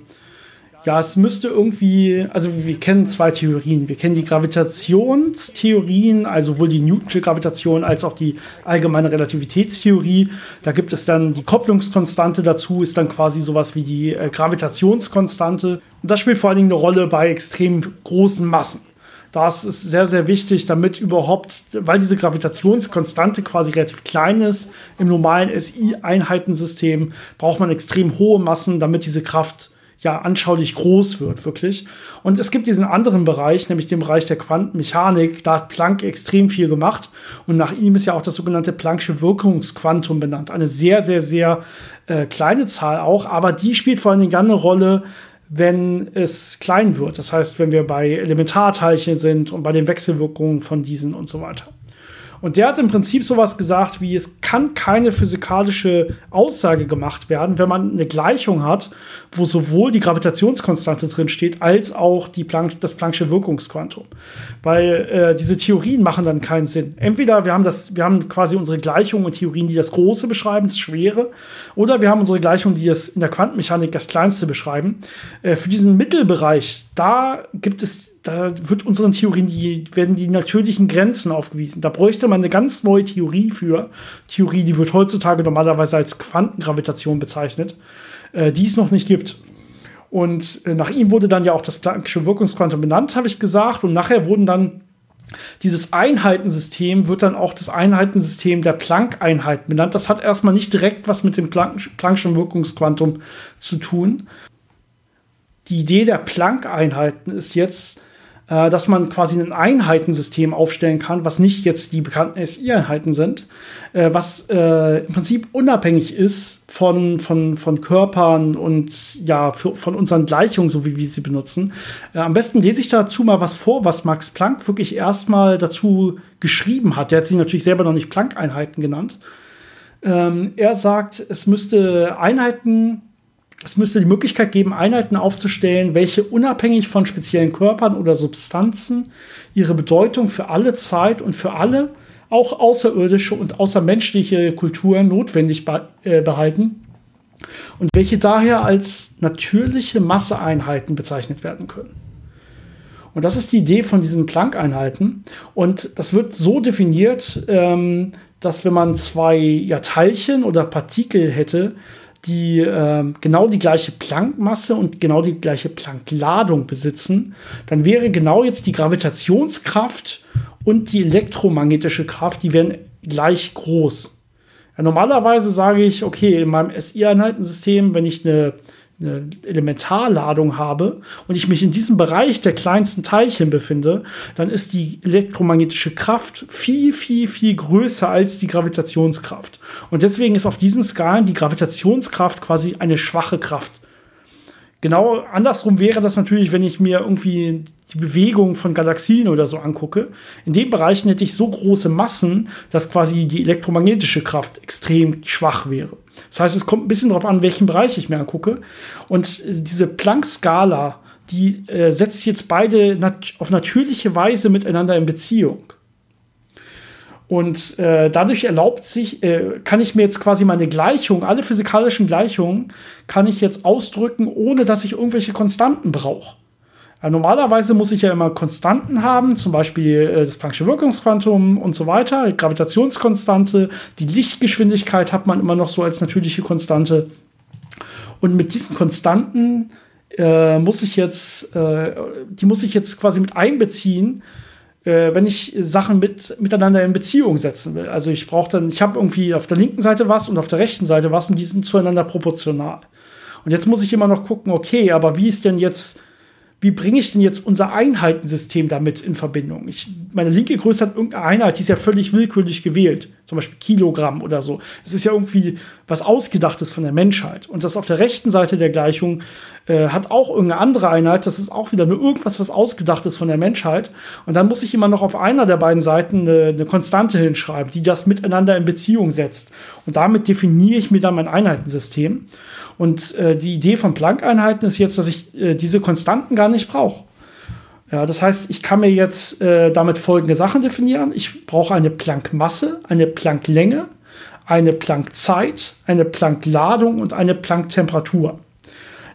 ja, es müsste irgendwie, also wir kennen zwei Theorien. Wir kennen die Gravitationstheorien, also sowohl die Newtonsche Gravitation als auch die allgemeine Relativitätstheorie. Da gibt es dann die Kopplungskonstante dazu, ist dann quasi sowas wie die äh, Gravitationskonstante. Und das spielt vor allen Dingen eine Rolle bei extrem großen Massen. Das ist sehr, sehr wichtig, damit überhaupt, weil diese Gravitationskonstante quasi relativ klein ist, im normalen SI-Einheitensystem braucht man extrem hohe Massen, damit diese Kraft ja anschaulich groß wird, wirklich. Und es gibt diesen anderen Bereich, nämlich den Bereich der Quantenmechanik. Da hat Planck extrem viel gemacht. Und nach ihm ist ja auch das sogenannte Planck'sche Wirkungsquantum benannt. Eine sehr, sehr, sehr äh, kleine Zahl auch, aber die spielt vor allen Dingen eine Rolle, wenn es klein wird. Das heißt, wenn wir bei Elementarteilchen sind und bei den Wechselwirkungen von diesen und so weiter. Und der hat im Prinzip sowas gesagt wie, es kann keine physikalische Aussage gemacht werden, wenn man eine Gleichung hat, wo sowohl die Gravitationskonstante drin steht, als auch die Planck, das Planck'sche Wirkungsquantum. Weil äh, diese Theorien machen dann keinen Sinn. Entweder wir haben, das, wir haben quasi unsere Gleichungen und Theorien, die das Große beschreiben, das Schwere, oder wir haben unsere Gleichungen, die das in der Quantenmechanik das Kleinste beschreiben. Äh, für diesen Mittelbereich, da gibt es da wird unseren Theorien die, werden die natürlichen Grenzen aufgewiesen. Da bräuchte man eine ganz neue Theorie für. Theorie, die wird heutzutage normalerweise als Quantengravitation bezeichnet, äh, die es noch nicht gibt. Und äh, nach ihm wurde dann ja auch das Planck'sche Wirkungsquantum benannt, habe ich gesagt. Und nachher wurden dann dieses Einheitensystem wird dann auch das Einheitensystem der Planck-Einheiten benannt. Das hat erstmal nicht direkt was mit dem Planck'schen Wirkungsquantum zu tun. Die Idee der Planck-Einheiten ist jetzt, äh, dass man quasi ein Einheitensystem aufstellen kann, was nicht jetzt die bekannten SI-Einheiten sind, äh, was äh, im Prinzip unabhängig ist von, von, von Körpern und ja, für, von unseren Gleichungen, so wie wir sie benutzen. Äh, am besten lese ich dazu mal was vor, was Max Planck wirklich erstmal dazu geschrieben hat. Der hat sie natürlich selber noch nicht Planck-Einheiten genannt. Ähm, er sagt, es müsste Einheiten es müsste die Möglichkeit geben, Einheiten aufzustellen, welche unabhängig von speziellen Körpern oder Substanzen ihre Bedeutung für alle Zeit und für alle, auch außerirdische und außermenschliche Kulturen notwendig äh, behalten und welche daher als natürliche Masseeinheiten bezeichnet werden können. Und das ist die Idee von diesen Planck-Einheiten. Und das wird so definiert, ähm, dass wenn man zwei Teilchen oder Partikel hätte, die äh, genau die gleiche Planckmasse und genau die gleiche Planckladung besitzen, dann wäre genau jetzt die Gravitationskraft und die elektromagnetische Kraft, die wären gleich groß. Ja, normalerweise sage ich, okay, in meinem SI-Einheitensystem, wenn ich eine eine Elementarladung habe und ich mich in diesem Bereich der kleinsten Teilchen befinde, dann ist die elektromagnetische Kraft viel, viel, viel größer als die Gravitationskraft. Und deswegen ist auf diesen Skalen die Gravitationskraft quasi eine schwache Kraft. Genau andersrum wäre das natürlich, wenn ich mir irgendwie die Bewegung von Galaxien oder so angucke. In den Bereichen hätte ich so große Massen, dass quasi die elektromagnetische Kraft extrem schwach wäre. Das heißt, es kommt ein bisschen darauf an, welchen Bereich ich mir angucke. Und äh, diese Planck-Skala, die äh, setzt jetzt beide nat auf natürliche Weise miteinander in Beziehung. Und äh, dadurch erlaubt sich, äh, kann ich mir jetzt quasi meine Gleichung, alle physikalischen Gleichungen, kann ich jetzt ausdrücken, ohne dass ich irgendwelche Konstanten brauche. Ja, normalerweise muss ich ja immer Konstanten haben, zum Beispiel äh, das Planck'sche Wirkungsquantum und so weiter, Gravitationskonstante, die Lichtgeschwindigkeit hat man immer noch so als natürliche Konstante. Und mit diesen Konstanten äh, muss ich jetzt, äh, die muss ich jetzt quasi mit einbeziehen, äh, wenn ich Sachen mit, miteinander in Beziehung setzen will. Also ich brauche dann, ich habe irgendwie auf der linken Seite was und auf der rechten Seite was und die sind zueinander proportional. Und jetzt muss ich immer noch gucken, okay, aber wie ist denn jetzt wie bringe ich denn jetzt unser Einheitensystem damit in Verbindung? Ich, meine linke Größe hat irgendeine Einheit, die ist ja völlig willkürlich gewählt. Zum Beispiel Kilogramm oder so. Es ist ja irgendwie was Ausgedachtes von der Menschheit. Und das auf der rechten Seite der Gleichung äh, hat auch irgendeine andere Einheit. Das ist auch wieder nur irgendwas, was Ausgedachtes von der Menschheit. Und dann muss ich immer noch auf einer der beiden Seiten eine, eine Konstante hinschreiben, die das miteinander in Beziehung setzt. Und damit definiere ich mir dann mein Einheitensystem. Und äh, die Idee von Planck-Einheiten ist jetzt, dass ich äh, diese Konstanten gar nicht brauche. Ja, das heißt, ich kann mir jetzt äh, damit folgende Sachen definieren. Ich brauche eine Planck-Masse, eine Planck-Länge, eine Planck-Zeit, eine Planck-Ladung und eine Planck-Temperatur.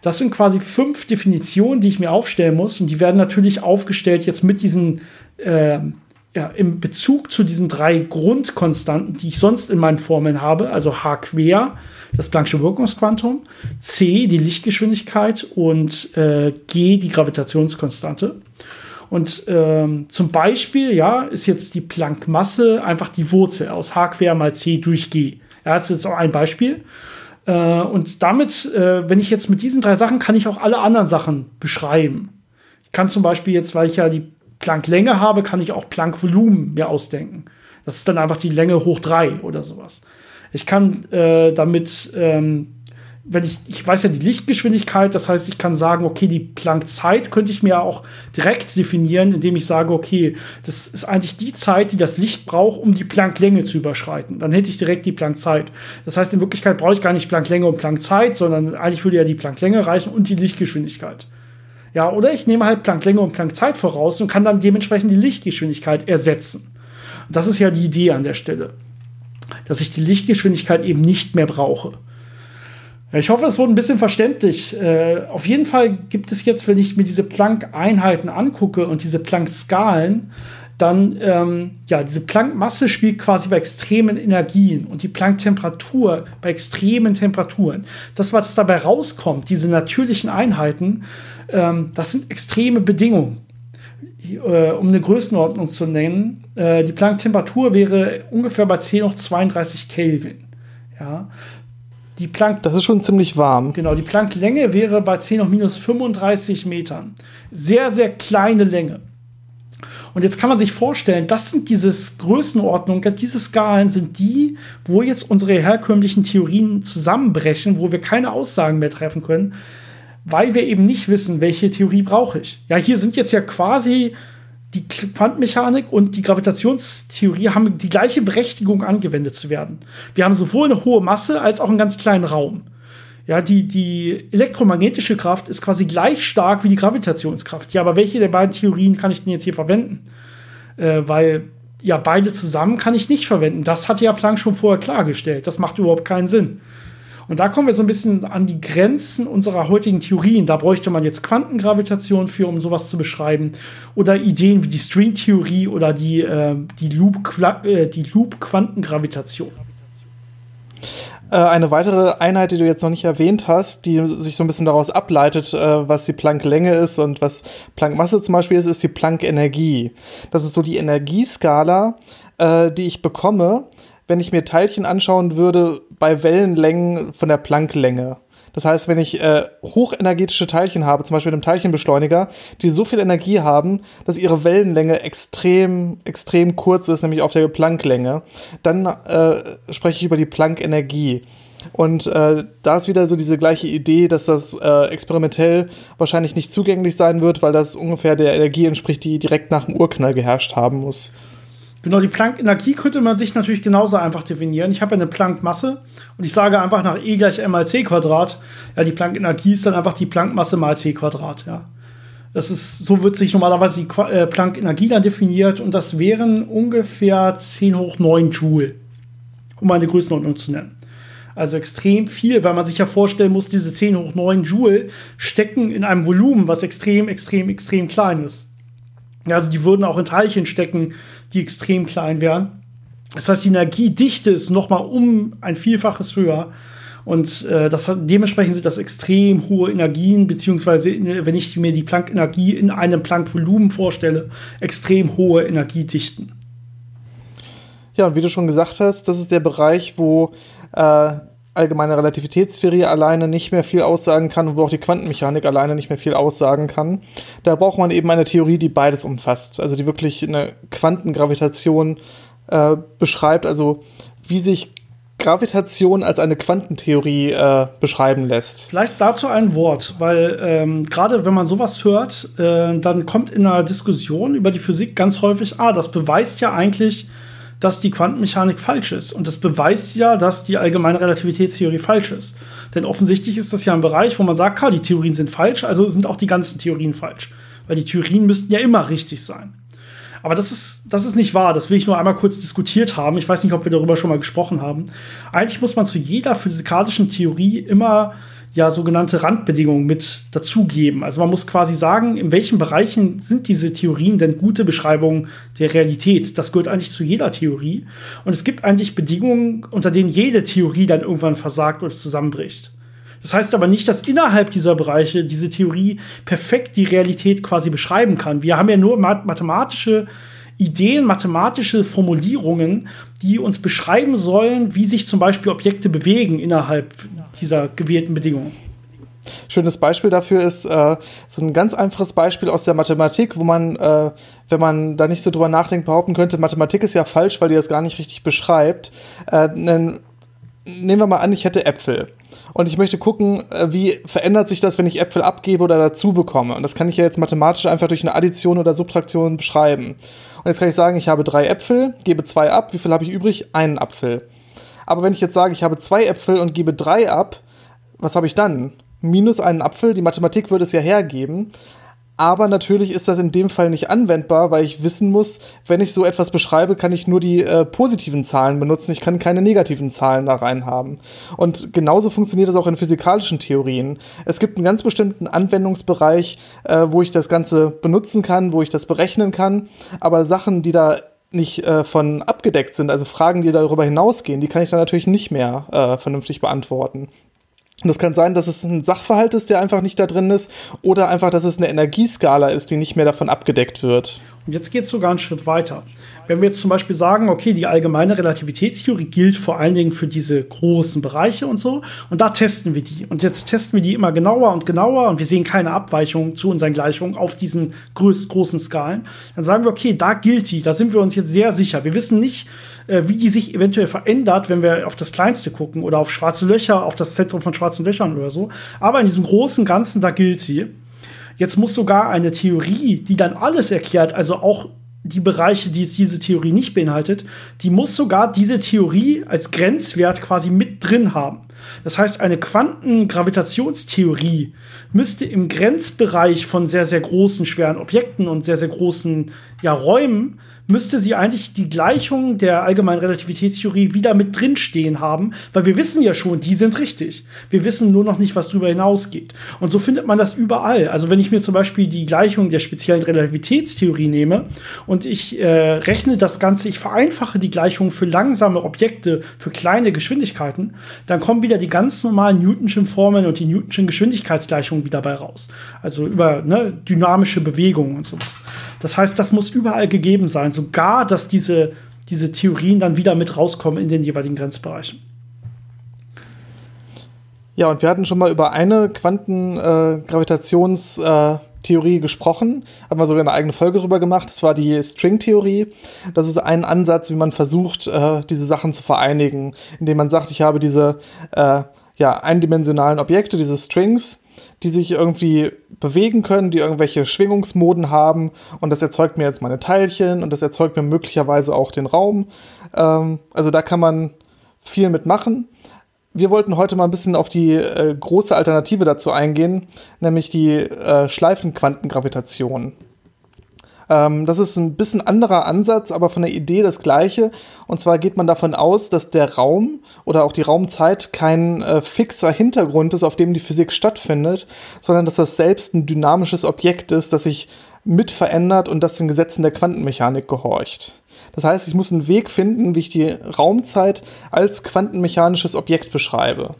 Das sind quasi fünf Definitionen, die ich mir aufstellen muss. Und die werden natürlich aufgestellt jetzt mit diesen, äh, ja, im Bezug zu diesen drei Grundkonstanten, die ich sonst in meinen Formeln habe. Also H quer, das Planck'sche Wirkungsquantum, C, die Lichtgeschwindigkeit und äh, G, die Gravitationskonstante. Und ähm, zum Beispiel, ja, ist jetzt die Planck-Masse einfach die Wurzel aus H quer mal C durch G. Ja, das ist jetzt auch ein Beispiel. Äh, und damit, äh, wenn ich jetzt mit diesen drei Sachen, kann ich auch alle anderen Sachen beschreiben. Ich kann zum Beispiel jetzt, weil ich ja die Planck-Länge habe, kann ich auch Planck-Volumen mir ausdenken. Das ist dann einfach die Länge hoch drei oder sowas. Ich kann äh, damit ähm, wenn ich, ich weiß ja die Lichtgeschwindigkeit, das heißt, ich kann sagen, okay, die Planck-Zeit könnte ich mir auch direkt definieren, indem ich sage, okay, das ist eigentlich die Zeit, die das Licht braucht, um die Planck-Länge zu überschreiten. Dann hätte ich direkt die Planck-Zeit. Das heißt, in Wirklichkeit brauche ich gar nicht Planck-Länge und Planck-Zeit, sondern eigentlich würde ja die Planck-Länge reichen und die Lichtgeschwindigkeit. Ja, oder ich nehme halt Planck-Länge und Planck-Zeit voraus und kann dann dementsprechend die Lichtgeschwindigkeit ersetzen. Das ist ja die Idee an der Stelle, dass ich die Lichtgeschwindigkeit eben nicht mehr brauche. Ich hoffe, es wurde ein bisschen verständlich. Äh, auf jeden Fall gibt es jetzt, wenn ich mir diese Planck-Einheiten angucke und diese Planck-Skalen, dann, ähm, ja, diese Planck-Masse spielt quasi bei extremen Energien und die Planck-Temperatur bei extremen Temperaturen. Das, was dabei rauskommt, diese natürlichen Einheiten, ähm, das sind extreme Bedingungen. Äh, um eine Größenordnung zu nennen, äh, die Planck-Temperatur wäre ungefähr bei 10 hoch 32 Kelvin. Ja, die Planck. Das ist schon ziemlich warm. Genau, die Plancklänge wäre bei 10 hoch minus 35 Metern. Sehr, sehr kleine Länge. Und jetzt kann man sich vorstellen, das sind diese Größenordnungen, diese Skalen sind die, wo jetzt unsere herkömmlichen Theorien zusammenbrechen, wo wir keine Aussagen mehr treffen können, weil wir eben nicht wissen, welche Theorie brauche ich. Ja, hier sind jetzt ja quasi die Quantenmechanik und die Gravitationstheorie haben die gleiche Berechtigung angewendet zu werden. Wir haben sowohl eine hohe Masse als auch einen ganz kleinen Raum. Ja, die, die elektromagnetische Kraft ist quasi gleich stark wie die Gravitationskraft. Ja, aber welche der beiden Theorien kann ich denn jetzt hier verwenden? Äh, weil ja, beide zusammen kann ich nicht verwenden. Das hat ja Planck schon vorher klargestellt. Das macht überhaupt keinen Sinn. Und da kommen wir so ein bisschen an die Grenzen unserer heutigen Theorien. Da bräuchte man jetzt Quantengravitation für, um sowas zu beschreiben. Oder Ideen wie die Stringtheorie oder die, äh, die Loop-Quantengravitation. Loop äh, eine weitere Einheit, die du jetzt noch nicht erwähnt hast, die sich so ein bisschen daraus ableitet, äh, was die Planck-Länge ist und was Planck-Masse zum Beispiel ist, ist die Planck-Energie. Das ist so die Energieskala, äh, die ich bekomme, wenn ich mir Teilchen anschauen würde bei Wellenlängen von der Plancklänge. Das heißt, wenn ich äh, hochenergetische Teilchen habe, zum Beispiel einem Teilchenbeschleuniger, die so viel Energie haben, dass ihre Wellenlänge extrem, extrem kurz ist, nämlich auf der Plancklänge, dann äh, spreche ich über die Planck-Energie. Und äh, da ist wieder so diese gleiche Idee, dass das äh, experimentell wahrscheinlich nicht zugänglich sein wird, weil das ungefähr der Energie entspricht, die direkt nach dem Urknall geherrscht haben muss. Genau, die Planck-Energie könnte man sich natürlich genauso einfach definieren. Ich habe eine Planck-Masse und ich sage einfach nach E gleich m mal c Quadrat. Ja, die Planck-Energie ist dann einfach die Planck-Masse mal c Quadrat. Ja. Das ist, so wird sich normalerweise die äh, Planck-Energie dann definiert und das wären ungefähr 10 hoch 9 Joule, um eine Größenordnung zu nennen. Also extrem viel, weil man sich ja vorstellen muss, diese 10 hoch 9 Joule stecken in einem Volumen, was extrem, extrem, extrem klein ist. Ja, also die würden auch in Teilchen stecken, die extrem klein wären. Das heißt, die Energiedichte ist noch mal um ein Vielfaches höher. Und äh, das hat, dementsprechend sind das extrem hohe Energien, beziehungsweise in, wenn ich mir die Planck-Energie in einem Planck-Volumen vorstelle, extrem hohe Energiedichten. Ja, und wie du schon gesagt hast, das ist der Bereich, wo äh, allgemeine Relativitätstheorie alleine nicht mehr viel aussagen kann und wo auch die Quantenmechanik alleine nicht mehr viel aussagen kann. Da braucht man eben eine Theorie, die beides umfasst, also die wirklich eine Quantengravitation äh, beschreibt, also wie sich Gravitation als eine Quantentheorie äh, beschreiben lässt. Vielleicht dazu ein Wort, weil ähm, gerade wenn man sowas hört, äh, dann kommt in einer Diskussion über die Physik ganz häufig, ah, das beweist ja eigentlich, dass die Quantenmechanik falsch ist. Und das beweist ja, dass die allgemeine Relativitätstheorie falsch ist. Denn offensichtlich ist das ja ein Bereich, wo man sagt, klar, die Theorien sind falsch, also sind auch die ganzen Theorien falsch. Weil die Theorien müssten ja immer richtig sein. Aber das ist, das ist nicht wahr. Das will ich nur einmal kurz diskutiert haben. Ich weiß nicht, ob wir darüber schon mal gesprochen haben. Eigentlich muss man zu jeder physikalischen Theorie immer ja sogenannte Randbedingungen mit dazugeben. Also man muss quasi sagen, in welchen Bereichen sind diese Theorien denn gute Beschreibungen der Realität? Das gehört eigentlich zu jeder Theorie. Und es gibt eigentlich Bedingungen, unter denen jede Theorie dann irgendwann versagt oder zusammenbricht. Das heißt aber nicht, dass innerhalb dieser Bereiche diese Theorie perfekt die Realität quasi beschreiben kann. Wir haben ja nur mathematische Ideen, mathematische Formulierungen, die uns beschreiben sollen, wie sich zum Beispiel Objekte bewegen innerhalb dieser gewählten Bedingungen. Schönes Beispiel dafür ist äh, so ein ganz einfaches Beispiel aus der Mathematik, wo man, äh, wenn man da nicht so drüber nachdenkt, behaupten könnte, Mathematik ist ja falsch, weil die das gar nicht richtig beschreibt. Äh, nehmen wir mal an, ich hätte Äpfel und ich möchte gucken, äh, wie verändert sich das, wenn ich Äpfel abgebe oder dazu bekomme. Und das kann ich ja jetzt mathematisch einfach durch eine Addition oder Subtraktion beschreiben. Und jetzt kann ich sagen, ich habe drei Äpfel, gebe zwei ab, wie viel habe ich übrig? Einen Apfel. Aber wenn ich jetzt sage, ich habe zwei Äpfel und gebe drei ab, was habe ich dann? Minus einen Apfel, die Mathematik würde es ja hergeben. Aber natürlich ist das in dem Fall nicht anwendbar, weil ich wissen muss, wenn ich so etwas beschreibe, kann ich nur die äh, positiven Zahlen benutzen. Ich kann keine negativen Zahlen da rein haben. Und genauso funktioniert das auch in physikalischen Theorien. Es gibt einen ganz bestimmten Anwendungsbereich, äh, wo ich das Ganze benutzen kann, wo ich das berechnen kann. Aber Sachen, die da nicht äh, von abgedeckt sind, also Fragen, die darüber hinausgehen, die kann ich dann natürlich nicht mehr äh, vernünftig beantworten. Das kann sein, dass es ein Sachverhalt ist, der einfach nicht da drin ist, oder einfach, dass es eine Energieskala ist, die nicht mehr davon abgedeckt wird. Und jetzt geht es sogar einen Schritt weiter. Wenn wir jetzt zum Beispiel sagen, okay, die allgemeine Relativitätstheorie gilt vor allen Dingen für diese großen Bereiche und so, und da testen wir die. Und jetzt testen wir die immer genauer und genauer und wir sehen keine Abweichung zu unseren Gleichungen auf diesen groß, großen Skalen. Dann sagen wir, okay, da gilt die, da sind wir uns jetzt sehr sicher. Wir wissen nicht, äh, wie die sich eventuell verändert, wenn wir auf das Kleinste gucken oder auf schwarze Löcher, auf das Zentrum von schwarzen Löchern oder so. Aber in diesem großen Ganzen, da gilt sie. Jetzt muss sogar eine Theorie, die dann alles erklärt, also auch die Bereiche, die jetzt diese Theorie nicht beinhaltet, die muss sogar diese Theorie als Grenzwert quasi mit drin haben. Das heißt, eine Quantengravitationstheorie müsste im Grenzbereich von sehr, sehr großen, schweren Objekten und sehr, sehr großen ja, Räumen müsste sie eigentlich die Gleichung der allgemeinen Relativitätstheorie wieder mit drinstehen haben, weil wir wissen ja schon, die sind richtig. Wir wissen nur noch nicht, was darüber hinausgeht. Und so findet man das überall. Also wenn ich mir zum Beispiel die Gleichung der speziellen Relativitätstheorie nehme und ich äh, rechne das Ganze, ich vereinfache die Gleichung für langsame Objekte, für kleine Geschwindigkeiten, dann kommen wieder die ganz normalen Newtonschen Formeln und die Newtonschen Geschwindigkeitsgleichungen wieder bei raus. Also über ne, dynamische Bewegungen und sowas. Das heißt, das muss überall gegeben sein sogar, dass diese, diese Theorien dann wieder mit rauskommen in den jeweiligen Grenzbereichen. Ja, und wir hatten schon mal über eine Quantengravitationstheorie äh, gesprochen, haben wir sogar eine eigene Folge drüber gemacht. Das war die Stringtheorie. Das ist ein Ansatz, wie man versucht, äh, diese Sachen zu vereinigen, indem man sagt, ich habe diese äh, ja, eindimensionalen Objekte, diese Strings, die sich irgendwie bewegen können, die irgendwelche Schwingungsmoden haben und das erzeugt mir jetzt meine Teilchen und das erzeugt mir möglicherweise auch den Raum. Ähm, also da kann man viel mitmachen. Wir wollten heute mal ein bisschen auf die äh, große Alternative dazu eingehen, nämlich die äh, Schleifenquantengravitation. Ähm, das ist ein bisschen anderer Ansatz, aber von der Idee das gleiche. Und zwar geht man davon aus, dass der Raum oder auch die Raumzeit kein äh, fixer Hintergrund ist, auf dem die Physik stattfindet, sondern dass das selbst ein dynamisches Objekt ist, das sich mit verändert und das den Gesetzen der Quantenmechanik gehorcht. Das heißt, ich muss einen Weg finden, wie ich die Raumzeit als quantenmechanisches Objekt beschreibe.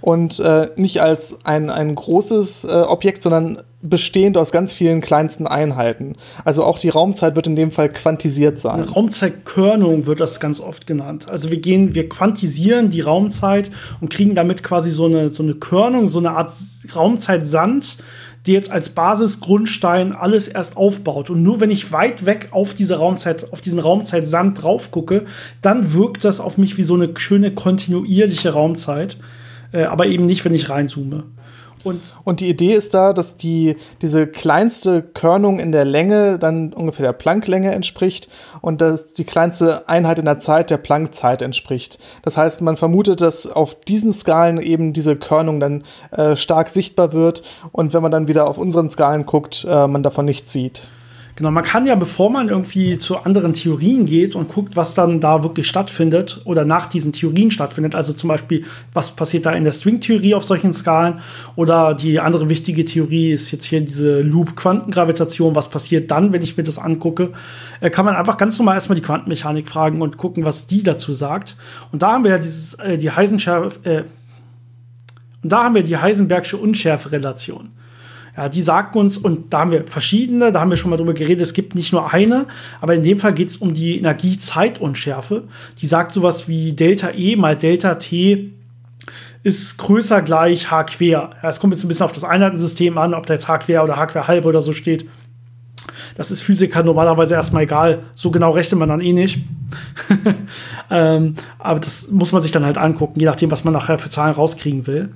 Und äh, nicht als ein, ein großes äh, Objekt, sondern bestehend aus ganz vielen kleinsten Einheiten. Also auch die Raumzeit wird in dem Fall quantisiert sein. Raumzeitkörnung wird das ganz oft genannt. Also wir gehen, wir quantisieren die Raumzeit und kriegen damit quasi so eine, so eine Körnung, so eine Art Raumzeitsand, die jetzt als Basisgrundstein alles erst aufbaut. Und nur wenn ich weit weg auf diese Raumzeit, auf diesen Raumzeitsand drauf gucke, dann wirkt das auf mich wie so eine schöne kontinuierliche Raumzeit. Äh, aber eben nicht, wenn ich reinzoome. Und, und die Idee ist da, dass die, diese kleinste Körnung in der Länge dann ungefähr der Plancklänge entspricht und dass die kleinste Einheit in der Zeit der Planckzeit entspricht. Das heißt, man vermutet, dass auf diesen Skalen eben diese Körnung dann äh, stark sichtbar wird und wenn man dann wieder auf unseren Skalen guckt, äh, man davon nichts sieht. Genau, man kann ja, bevor man irgendwie zu anderen Theorien geht und guckt, was dann da wirklich stattfindet oder nach diesen Theorien stattfindet, also zum Beispiel, was passiert da in der Stringtheorie auf solchen Skalen oder die andere wichtige Theorie ist jetzt hier diese Loop-Quantengravitation, was passiert dann, wenn ich mir das angucke, äh, kann man einfach ganz normal erstmal die Quantenmechanik fragen und gucken, was die dazu sagt. Und da haben wir ja dieses, äh, die Heisenschärfe, äh, und da haben wir die Heisenbergsche Unschärferelation. Ja, die sagt uns, und da haben wir verschiedene, da haben wir schon mal drüber geredet, es gibt nicht nur eine, aber in dem Fall geht es um die Energiezeitunschärfe. Die sagt sowas wie Delta E mal Delta T ist größer gleich H quer. Es kommt jetzt ein bisschen auf das Einheitensystem an, ob da jetzt H quer oder H quer halb oder so steht. Das ist Physiker normalerweise erstmal egal. So genau rechnet man dann eh nicht. ähm, aber das muss man sich dann halt angucken, je nachdem, was man nachher für Zahlen rauskriegen will.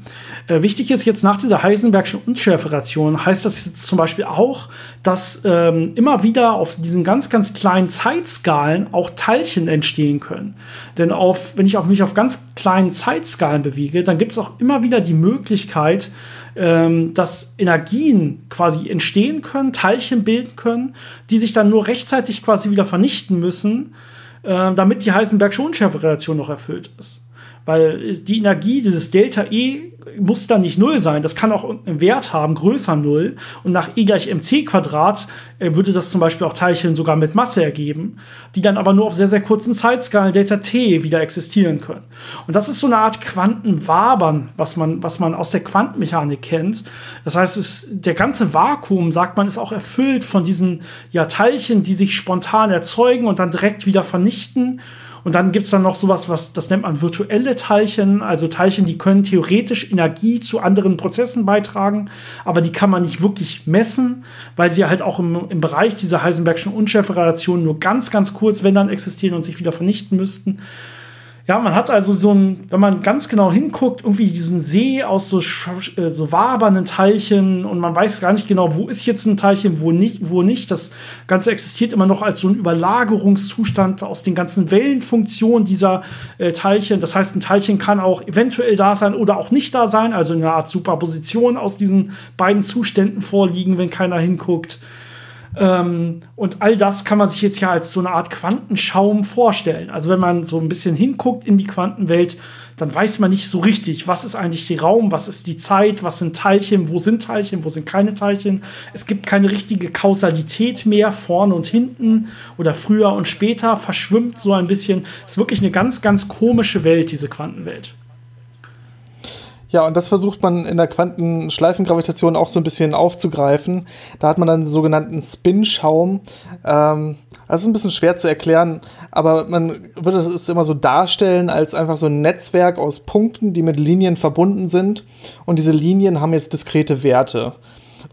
Äh, wichtig ist jetzt nach dieser Heisenbergschen Unschärferation, heißt das jetzt zum Beispiel auch, dass ähm, immer wieder auf diesen ganz, ganz kleinen Zeitskalen auch Teilchen entstehen können. Denn auf, wenn ich auf mich auf ganz kleinen Zeitskalen bewege, dann gibt es auch immer wieder die Möglichkeit, ähm, dass Energien quasi entstehen können, Teilchen bilden können, die sich dann nur rechtzeitig quasi wieder vernichten müssen, äh, damit die Heisenbergsche Unschärferelation noch erfüllt ist. Weil die Energie, dieses Delta E, muss dann nicht null sein. Das kann auch einen Wert haben, größer null. Und nach E gleich mc Quadrat äh, würde das zum Beispiel auch Teilchen sogar mit Masse ergeben, die dann aber nur auf sehr, sehr kurzen Zeitskalen Delta T wieder existieren können. Und das ist so eine Art Quantenwabern, was man, was man aus der Quantenmechanik kennt. Das heißt, es, der ganze Vakuum, sagt man, ist auch erfüllt von diesen ja, Teilchen, die sich spontan erzeugen und dann direkt wieder vernichten. Und dann gibt es dann noch sowas, was das nennt man virtuelle Teilchen, also Teilchen, die können theoretisch Energie zu anderen Prozessen beitragen, aber die kann man nicht wirklich messen, weil sie halt auch im, im Bereich dieser Heisenbergschen Unschärferelation nur ganz, ganz kurz, wenn dann existieren und sich wieder vernichten müssten. Ja, man hat also so ein, wenn man ganz genau hinguckt, irgendwie diesen See aus so, äh, so wabernden Teilchen und man weiß gar nicht genau, wo ist jetzt ein Teilchen, wo nicht, wo nicht. Das Ganze existiert immer noch als so ein Überlagerungszustand aus den ganzen Wellenfunktionen dieser äh, Teilchen. Das heißt, ein Teilchen kann auch eventuell da sein oder auch nicht da sein, also eine Art Superposition aus diesen beiden Zuständen vorliegen, wenn keiner hinguckt. Ähm, und all das kann man sich jetzt ja als so eine Art Quantenschaum vorstellen. Also wenn man so ein bisschen hinguckt in die Quantenwelt, dann weiß man nicht so richtig, was ist eigentlich der Raum, was ist die Zeit, was sind Teilchen, wo sind Teilchen, wo sind keine Teilchen. Es gibt keine richtige Kausalität mehr, vorne und hinten oder früher und später, verschwimmt so ein bisschen. Es ist wirklich eine ganz, ganz komische Welt, diese Quantenwelt. Ja, und das versucht man in der Quantenschleifengravitation auch so ein bisschen aufzugreifen. Da hat man dann einen sogenannten Spin-Schaum. Ähm, das ist ein bisschen schwer zu erklären, aber man würde es immer so darstellen als einfach so ein Netzwerk aus Punkten, die mit Linien verbunden sind. Und diese Linien haben jetzt diskrete Werte.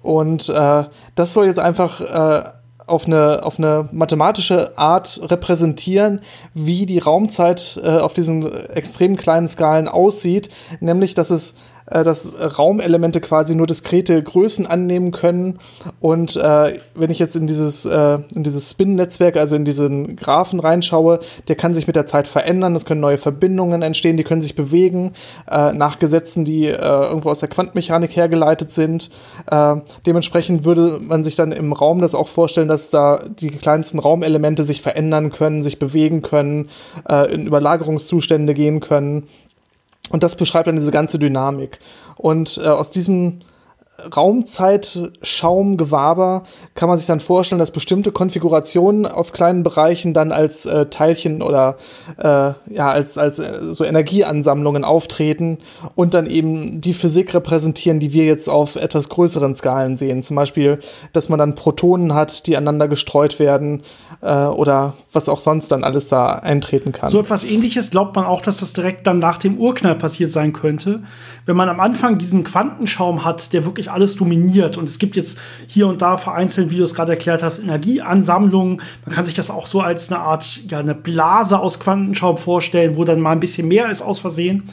Und äh, das soll jetzt einfach äh, auf eine, auf eine mathematische Art repräsentieren, wie die Raumzeit äh, auf diesen extrem kleinen Skalen aussieht, nämlich dass es äh, dass Raumelemente quasi nur diskrete Größen annehmen können. Und äh, wenn ich jetzt in dieses, äh, in dieses Spin-Netzwerk, also in diesen Graphen reinschaue, der kann sich mit der Zeit verändern. Es können neue Verbindungen entstehen, die können sich bewegen äh, nach Gesetzen, die äh, irgendwo aus der Quantenmechanik hergeleitet sind. Äh, dementsprechend würde man sich dann im Raum das auch vorstellen, dass da die kleinsten Raumelemente sich verändern können, sich bewegen können, äh, in Überlagerungszustände gehen können. Und das beschreibt dann diese ganze Dynamik. Und äh, aus diesem Raumzeitschaumgewaber kann man sich dann vorstellen, dass bestimmte Konfigurationen auf kleinen Bereichen dann als äh, Teilchen oder äh, ja als als äh, so Energieansammlungen auftreten und dann eben die Physik repräsentieren, die wir jetzt auf etwas größeren Skalen sehen. Zum Beispiel, dass man dann Protonen hat, die aneinander gestreut werden äh, oder was auch sonst dann alles da eintreten kann. So etwas Ähnliches glaubt man auch, dass das direkt dann nach dem Urknall passiert sein könnte, wenn man am Anfang diesen Quantenschaum hat, der wirklich alles dominiert und es gibt jetzt hier und da vereinzelt, wie du es gerade erklärt hast, Energieansammlungen. Man kann sich das auch so als eine Art, ja, eine Blase aus Quantenschaum vorstellen, wo dann mal ein bisschen mehr ist aus Versehen.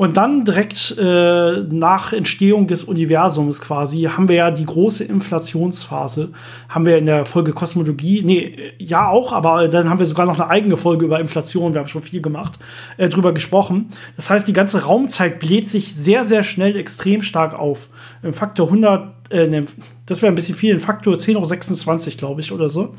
Und dann direkt äh, nach Entstehung des Universums quasi haben wir ja die große Inflationsphase. Haben wir in der Folge Kosmologie, nee, ja auch, aber dann haben wir sogar noch eine eigene Folge über Inflation, wir haben schon viel gemacht, äh, drüber gesprochen. Das heißt, die ganze Raumzeit bläht sich sehr, sehr schnell extrem stark auf. Im Faktor 100, äh, das wäre ein bisschen viel, im Faktor 10 hoch 26, glaube ich, oder so.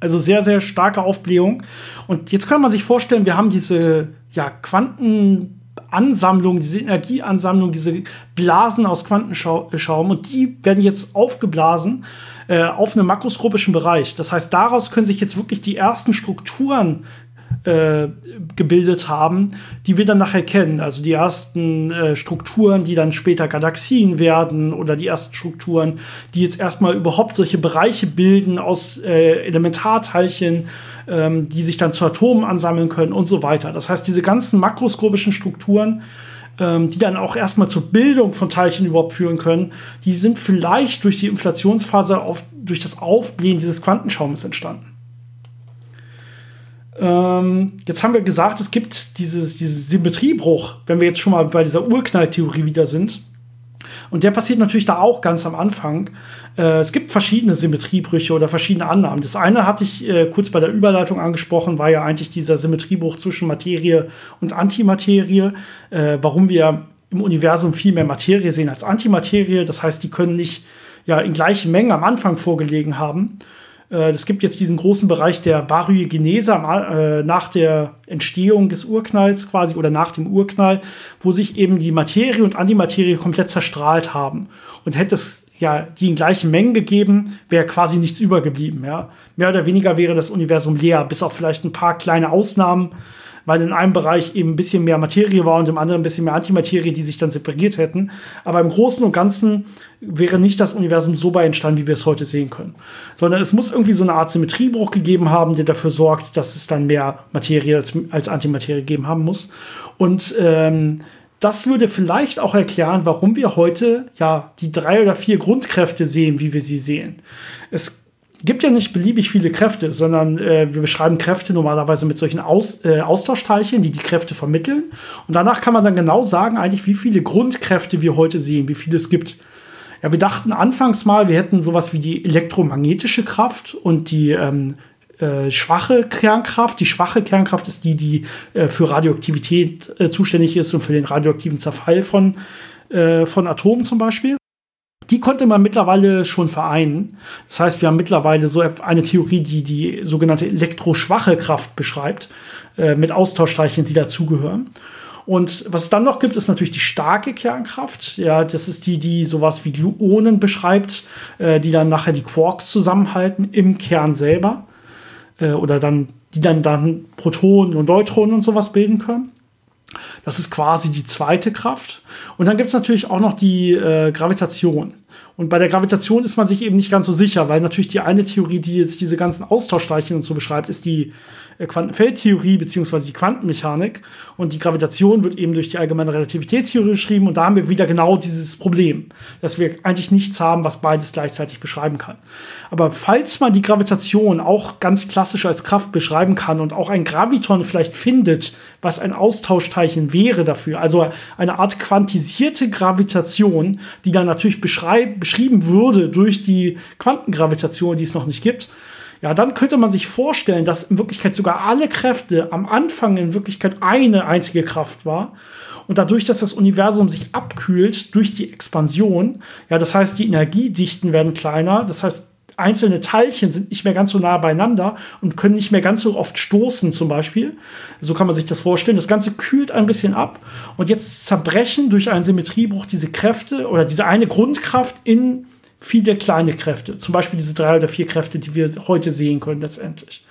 Also sehr, sehr starke Aufblähung. Und jetzt kann man sich vorstellen, wir haben diese ja, Quanten Ansammlung, diese Energieansammlung, diese Blasen aus Quantenschaum und die werden jetzt aufgeblasen äh, auf einem makroskopischen Bereich. Das heißt, daraus können sich jetzt wirklich die ersten Strukturen äh, gebildet haben, die wir dann nachher kennen. Also die ersten äh, Strukturen, die dann später Galaxien werden oder die ersten Strukturen, die jetzt erstmal überhaupt solche Bereiche bilden aus äh, Elementarteilchen ähm, die sich dann zu Atomen ansammeln können und so weiter. Das heißt, diese ganzen makroskopischen Strukturen, ähm, die dann auch erstmal zur Bildung von Teilchen überhaupt führen können, die sind vielleicht durch die Inflationsphase auf, durch das Aufblähen dieses Quantenschaumes entstanden. Ähm, jetzt haben wir gesagt, es gibt dieses, dieses Symmetriebruch, wenn wir jetzt schon mal bei dieser Urknalltheorie wieder sind. Und der passiert natürlich da auch ganz am Anfang. Äh, es gibt verschiedene Symmetriebrüche oder verschiedene Annahmen. Das eine hatte ich äh, kurz bei der Überleitung angesprochen, war ja eigentlich dieser Symmetriebruch zwischen Materie und Antimaterie. Äh, warum wir im Universum viel mehr Materie sehen als Antimaterie. Das heißt, die können nicht ja, in gleichen Mengen am Anfang vorgelegen haben. Äh, es gibt jetzt diesen großen Bereich der Baryogenese äh, nach der Entstehung des Urknalls quasi oder nach dem Urknall, wo sich eben die Materie und Antimaterie komplett zerstrahlt haben. Und hätte es ja die in gleichen Mengen gegeben, wäre quasi nichts übergeblieben. Ja? Mehr oder weniger wäre das Universum leer, bis auf vielleicht ein paar kleine Ausnahmen weil in einem Bereich eben ein bisschen mehr Materie war und im anderen ein bisschen mehr Antimaterie, die sich dann separiert hätten. Aber im Großen und Ganzen wäre nicht das Universum so bei entstanden, wie wir es heute sehen können. Sondern es muss irgendwie so eine Art Symmetriebruch gegeben haben, der dafür sorgt, dass es dann mehr Materie als, als Antimaterie gegeben haben muss. Und ähm, das würde vielleicht auch erklären, warum wir heute ja die drei oder vier Grundkräfte sehen, wie wir sie sehen. Es gibt ja nicht beliebig viele Kräfte, sondern äh, wir beschreiben Kräfte normalerweise mit solchen Aus, äh, Austauschteilchen, die die Kräfte vermitteln. Und danach kann man dann genau sagen, eigentlich, wie viele Grundkräfte wir heute sehen, wie viele es gibt. Ja, wir dachten anfangs mal, wir hätten sowas wie die elektromagnetische Kraft und die ähm, äh, schwache Kernkraft. Die schwache Kernkraft ist die, die äh, für Radioaktivität äh, zuständig ist und für den radioaktiven Zerfall von, äh, von Atomen zum Beispiel die konnte man mittlerweile schon vereinen. Das heißt, wir haben mittlerweile so eine Theorie, die die sogenannte elektroschwache Kraft beschreibt, äh, mit Austauschteilchen, die dazugehören. Und was es dann noch gibt, ist natürlich die starke Kernkraft. Ja, das ist die, die sowas wie Gluonen beschreibt, äh, die dann nachher die Quarks zusammenhalten im Kern selber. Äh, oder dann, die dann, dann Protonen und Neutronen und sowas bilden können. Das ist quasi die zweite Kraft. Und dann gibt es natürlich auch noch die äh, Gravitation. Und bei der Gravitation ist man sich eben nicht ganz so sicher, weil natürlich die eine Theorie, die jetzt diese ganzen Austauschteilchen und so beschreibt, ist die Quantenfeldtheorie beziehungsweise die Quantenmechanik. Und die Gravitation wird eben durch die allgemeine Relativitätstheorie beschrieben. Und da haben wir wieder genau dieses Problem, dass wir eigentlich nichts haben, was beides gleichzeitig beschreiben kann. Aber falls man die Gravitation auch ganz klassisch als Kraft beschreiben kann und auch ein Graviton vielleicht findet, was ein Austauschteilchen wäre dafür, also eine Art quantisierte Gravitation, die dann natürlich beschrieben würde durch die Quantengravitation, die es noch nicht gibt, ja, dann könnte man sich vorstellen, dass in Wirklichkeit sogar alle Kräfte am Anfang in Wirklichkeit eine einzige Kraft war. Und dadurch, dass das Universum sich abkühlt durch die Expansion, ja, das heißt, die Energiedichten werden kleiner, das heißt, einzelne Teilchen sind nicht mehr ganz so nah beieinander und können nicht mehr ganz so oft stoßen, zum Beispiel. So kann man sich das vorstellen. Das Ganze kühlt ein bisschen ab und jetzt zerbrechen durch einen Symmetriebruch diese Kräfte oder diese eine Grundkraft in viele kleine Kräfte. Zum Beispiel diese drei oder vier Kräfte, die wir heute sehen können letztendlich.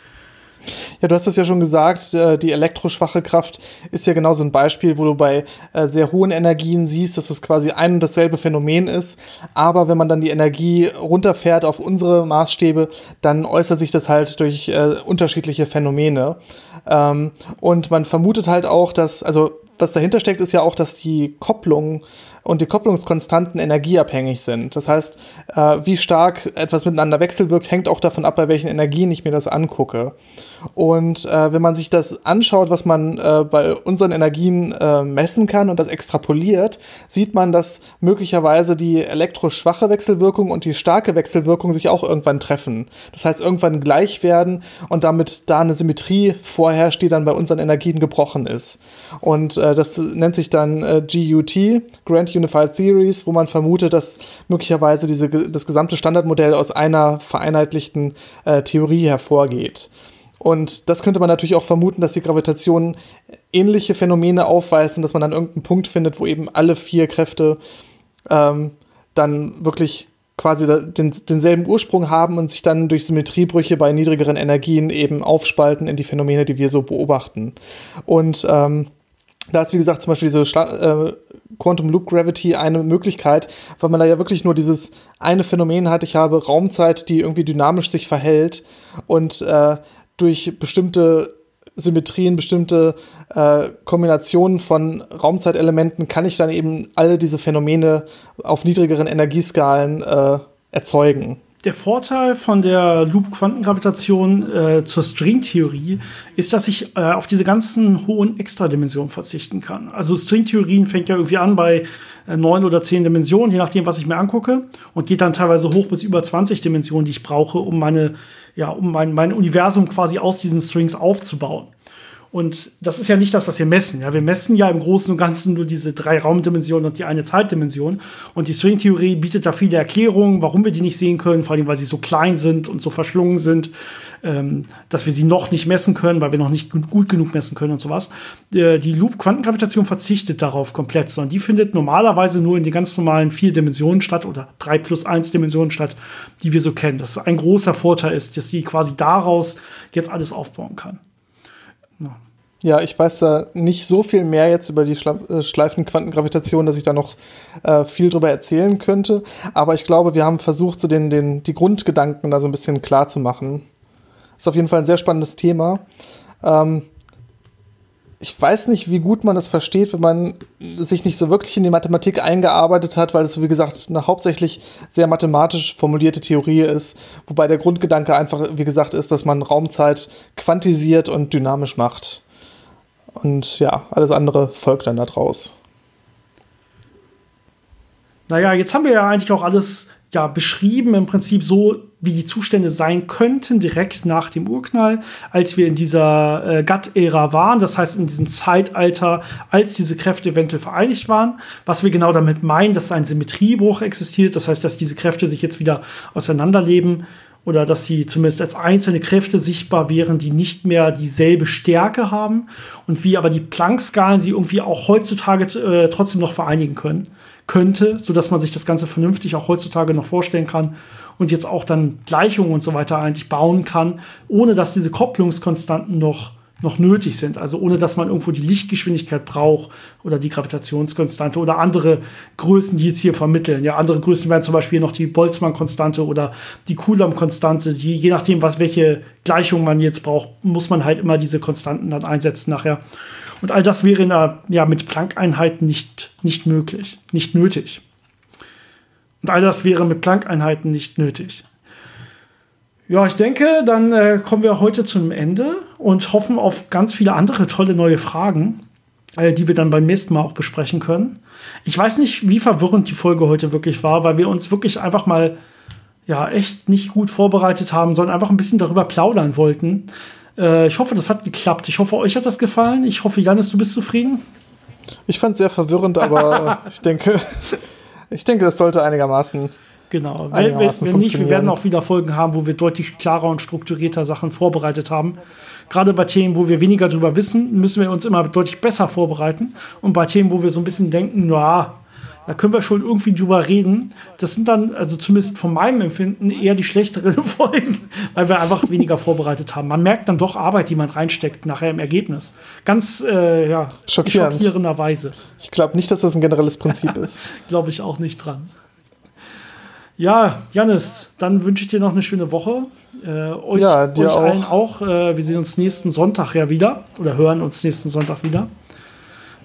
Ja, du hast es ja schon gesagt, äh, die elektroschwache Kraft ist ja genau so ein Beispiel, wo du bei äh, sehr hohen Energien siehst, dass es quasi ein und dasselbe Phänomen ist. Aber wenn man dann die Energie runterfährt auf unsere Maßstäbe, dann äußert sich das halt durch äh, unterschiedliche Phänomene. Ähm, und man vermutet halt auch, dass, also was dahinter steckt, ist ja auch, dass die Kopplung und die Kopplungskonstanten energieabhängig sind. Das heißt, äh, wie stark etwas miteinander wechselwirkt, hängt auch davon ab, bei welchen Energien ich mir das angucke. Und äh, wenn man sich das anschaut, was man äh, bei unseren Energien äh, messen kann und das extrapoliert, sieht man, dass möglicherweise die elektroschwache Wechselwirkung und die starke Wechselwirkung sich auch irgendwann treffen. Das heißt, irgendwann gleich werden und damit da eine Symmetrie vorherrscht, die dann bei unseren Energien gebrochen ist. Und äh, das nennt sich dann äh, GUT, Grand Unified Theories, wo man vermutet, dass möglicherweise diese, das gesamte Standardmodell aus einer vereinheitlichten äh, Theorie hervorgeht. Und das könnte man natürlich auch vermuten, dass die Gravitation ähnliche Phänomene aufweist und dass man dann irgendeinen Punkt findet, wo eben alle vier Kräfte ähm, dann wirklich quasi den, denselben Ursprung haben und sich dann durch Symmetriebrüche bei niedrigeren Energien eben aufspalten in die Phänomene, die wir so beobachten. Und ähm, da ist, wie gesagt, zum Beispiel diese Schla äh, Quantum Loop Gravity eine Möglichkeit, weil man da ja wirklich nur dieses eine Phänomen hat. Ich habe Raumzeit, die irgendwie dynamisch sich verhält und äh, durch bestimmte Symmetrien, bestimmte äh, Kombinationen von Raumzeitelementen kann ich dann eben alle diese Phänomene auf niedrigeren Energieskalen äh, erzeugen. Der Vorteil von der Loop-Quantengravitation äh, zur Stringtheorie ist, dass ich äh, auf diese ganzen hohen Extradimensionen verzichten kann. Also Stringtheorien fängt ja irgendwie an bei äh, neun oder zehn Dimensionen, je nachdem, was ich mir angucke, und geht dann teilweise hoch bis über 20 Dimensionen, die ich brauche, um meine, ja, um mein, mein Universum quasi aus diesen Strings aufzubauen. Und das ist ja nicht das, was wir messen. Ja, wir messen ja im Großen und Ganzen nur diese drei Raumdimensionen und die eine Zeitdimension. Und die Stringtheorie bietet da viele Erklärungen, warum wir die nicht sehen können, vor allem weil sie so klein sind und so verschlungen sind, ähm, dass wir sie noch nicht messen können, weil wir noch nicht gut genug messen können und sowas. Äh, die Loop-Quantengravitation verzichtet darauf komplett, sondern die findet normalerweise nur in den ganz normalen vier Dimensionen statt oder drei plus eins Dimensionen statt, die wir so kennen. Das ist ein großer Vorteil ist, dass sie quasi daraus jetzt alles aufbauen kann. Ja, ich weiß da nicht so viel mehr jetzt über die äh, schleifende Quantengravitation, dass ich da noch äh, viel drüber erzählen könnte. Aber ich glaube, wir haben versucht, so den, den, die Grundgedanken da so ein bisschen klar zu machen. Ist auf jeden Fall ein sehr spannendes Thema. Ähm, ich weiß nicht, wie gut man das versteht, wenn man sich nicht so wirklich in die Mathematik eingearbeitet hat, weil es, wie gesagt, eine hauptsächlich sehr mathematisch formulierte Theorie ist, wobei der Grundgedanke einfach, wie gesagt, ist, dass man Raumzeit quantisiert und dynamisch macht. Und ja, alles andere folgt dann daraus. Naja, jetzt haben wir ja eigentlich auch alles ja, beschrieben, im Prinzip so, wie die Zustände sein könnten, direkt nach dem Urknall, als wir in dieser äh, Gatt-Ära waren, das heißt in diesem Zeitalter, als diese Kräfte eventuell vereinigt waren. Was wir genau damit meinen, dass ein Symmetriebruch existiert, das heißt, dass diese Kräfte sich jetzt wieder auseinanderleben oder dass sie zumindest als einzelne Kräfte sichtbar wären, die nicht mehr dieselbe Stärke haben und wie aber die Planck-Skalen sie irgendwie auch heutzutage äh, trotzdem noch vereinigen können könnte, sodass man sich das Ganze vernünftig auch heutzutage noch vorstellen kann und jetzt auch dann Gleichungen und so weiter eigentlich bauen kann, ohne dass diese Kopplungskonstanten noch noch nötig sind. Also ohne dass man irgendwo die Lichtgeschwindigkeit braucht oder die Gravitationskonstante oder andere Größen, die jetzt hier vermitteln. Ja, andere Größen wären zum Beispiel noch die Boltzmann-Konstante oder die Coulomb-Konstante. Die, je nachdem, was welche Gleichung man jetzt braucht, muss man halt immer diese Konstanten dann einsetzen nachher. Und all das wäre in einer, ja, mit Planck-Einheiten nicht, nicht möglich, nicht nötig. Und all das wäre mit Planck-Einheiten nicht nötig. Ja, ich denke, dann äh, kommen wir heute zum Ende und hoffen auf ganz viele andere tolle neue Fragen, äh, die wir dann beim nächsten Mal auch besprechen können. Ich weiß nicht, wie verwirrend die Folge heute wirklich war, weil wir uns wirklich einfach mal ja echt nicht gut vorbereitet haben, sondern einfach ein bisschen darüber plaudern wollten. Äh, ich hoffe, das hat geklappt. Ich hoffe, euch hat das gefallen. Ich hoffe, Janis, du bist zufrieden. Ich fand es sehr verwirrend, aber ich denke, ich denke, das sollte einigermaßen Genau. Wenn, wenn nicht, wir werden auch wieder Folgen haben, wo wir deutlich klarer und strukturierter Sachen vorbereitet haben. Gerade bei Themen, wo wir weniger drüber wissen, müssen wir uns immer deutlich besser vorbereiten. Und bei Themen, wo wir so ein bisschen denken, na, da können wir schon irgendwie drüber reden. Das sind dann, also zumindest von meinem Empfinden, eher die schlechteren Folgen, weil wir einfach weniger vorbereitet haben. Man merkt dann doch Arbeit, die man reinsteckt, nachher im Ergebnis. Ganz, äh, ja, schockierenderweise. Ich glaube nicht, dass das ein generelles Prinzip ist. glaube ich auch nicht dran. Ja, Janis, dann wünsche ich dir noch eine schöne Woche. Äh, euch, ja, dir euch auch. allen auch. Äh, wir sehen uns nächsten Sonntag ja wieder oder hören uns nächsten Sonntag wieder.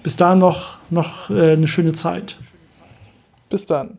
Bis dahin noch, noch äh, eine schöne Zeit. Bis dann.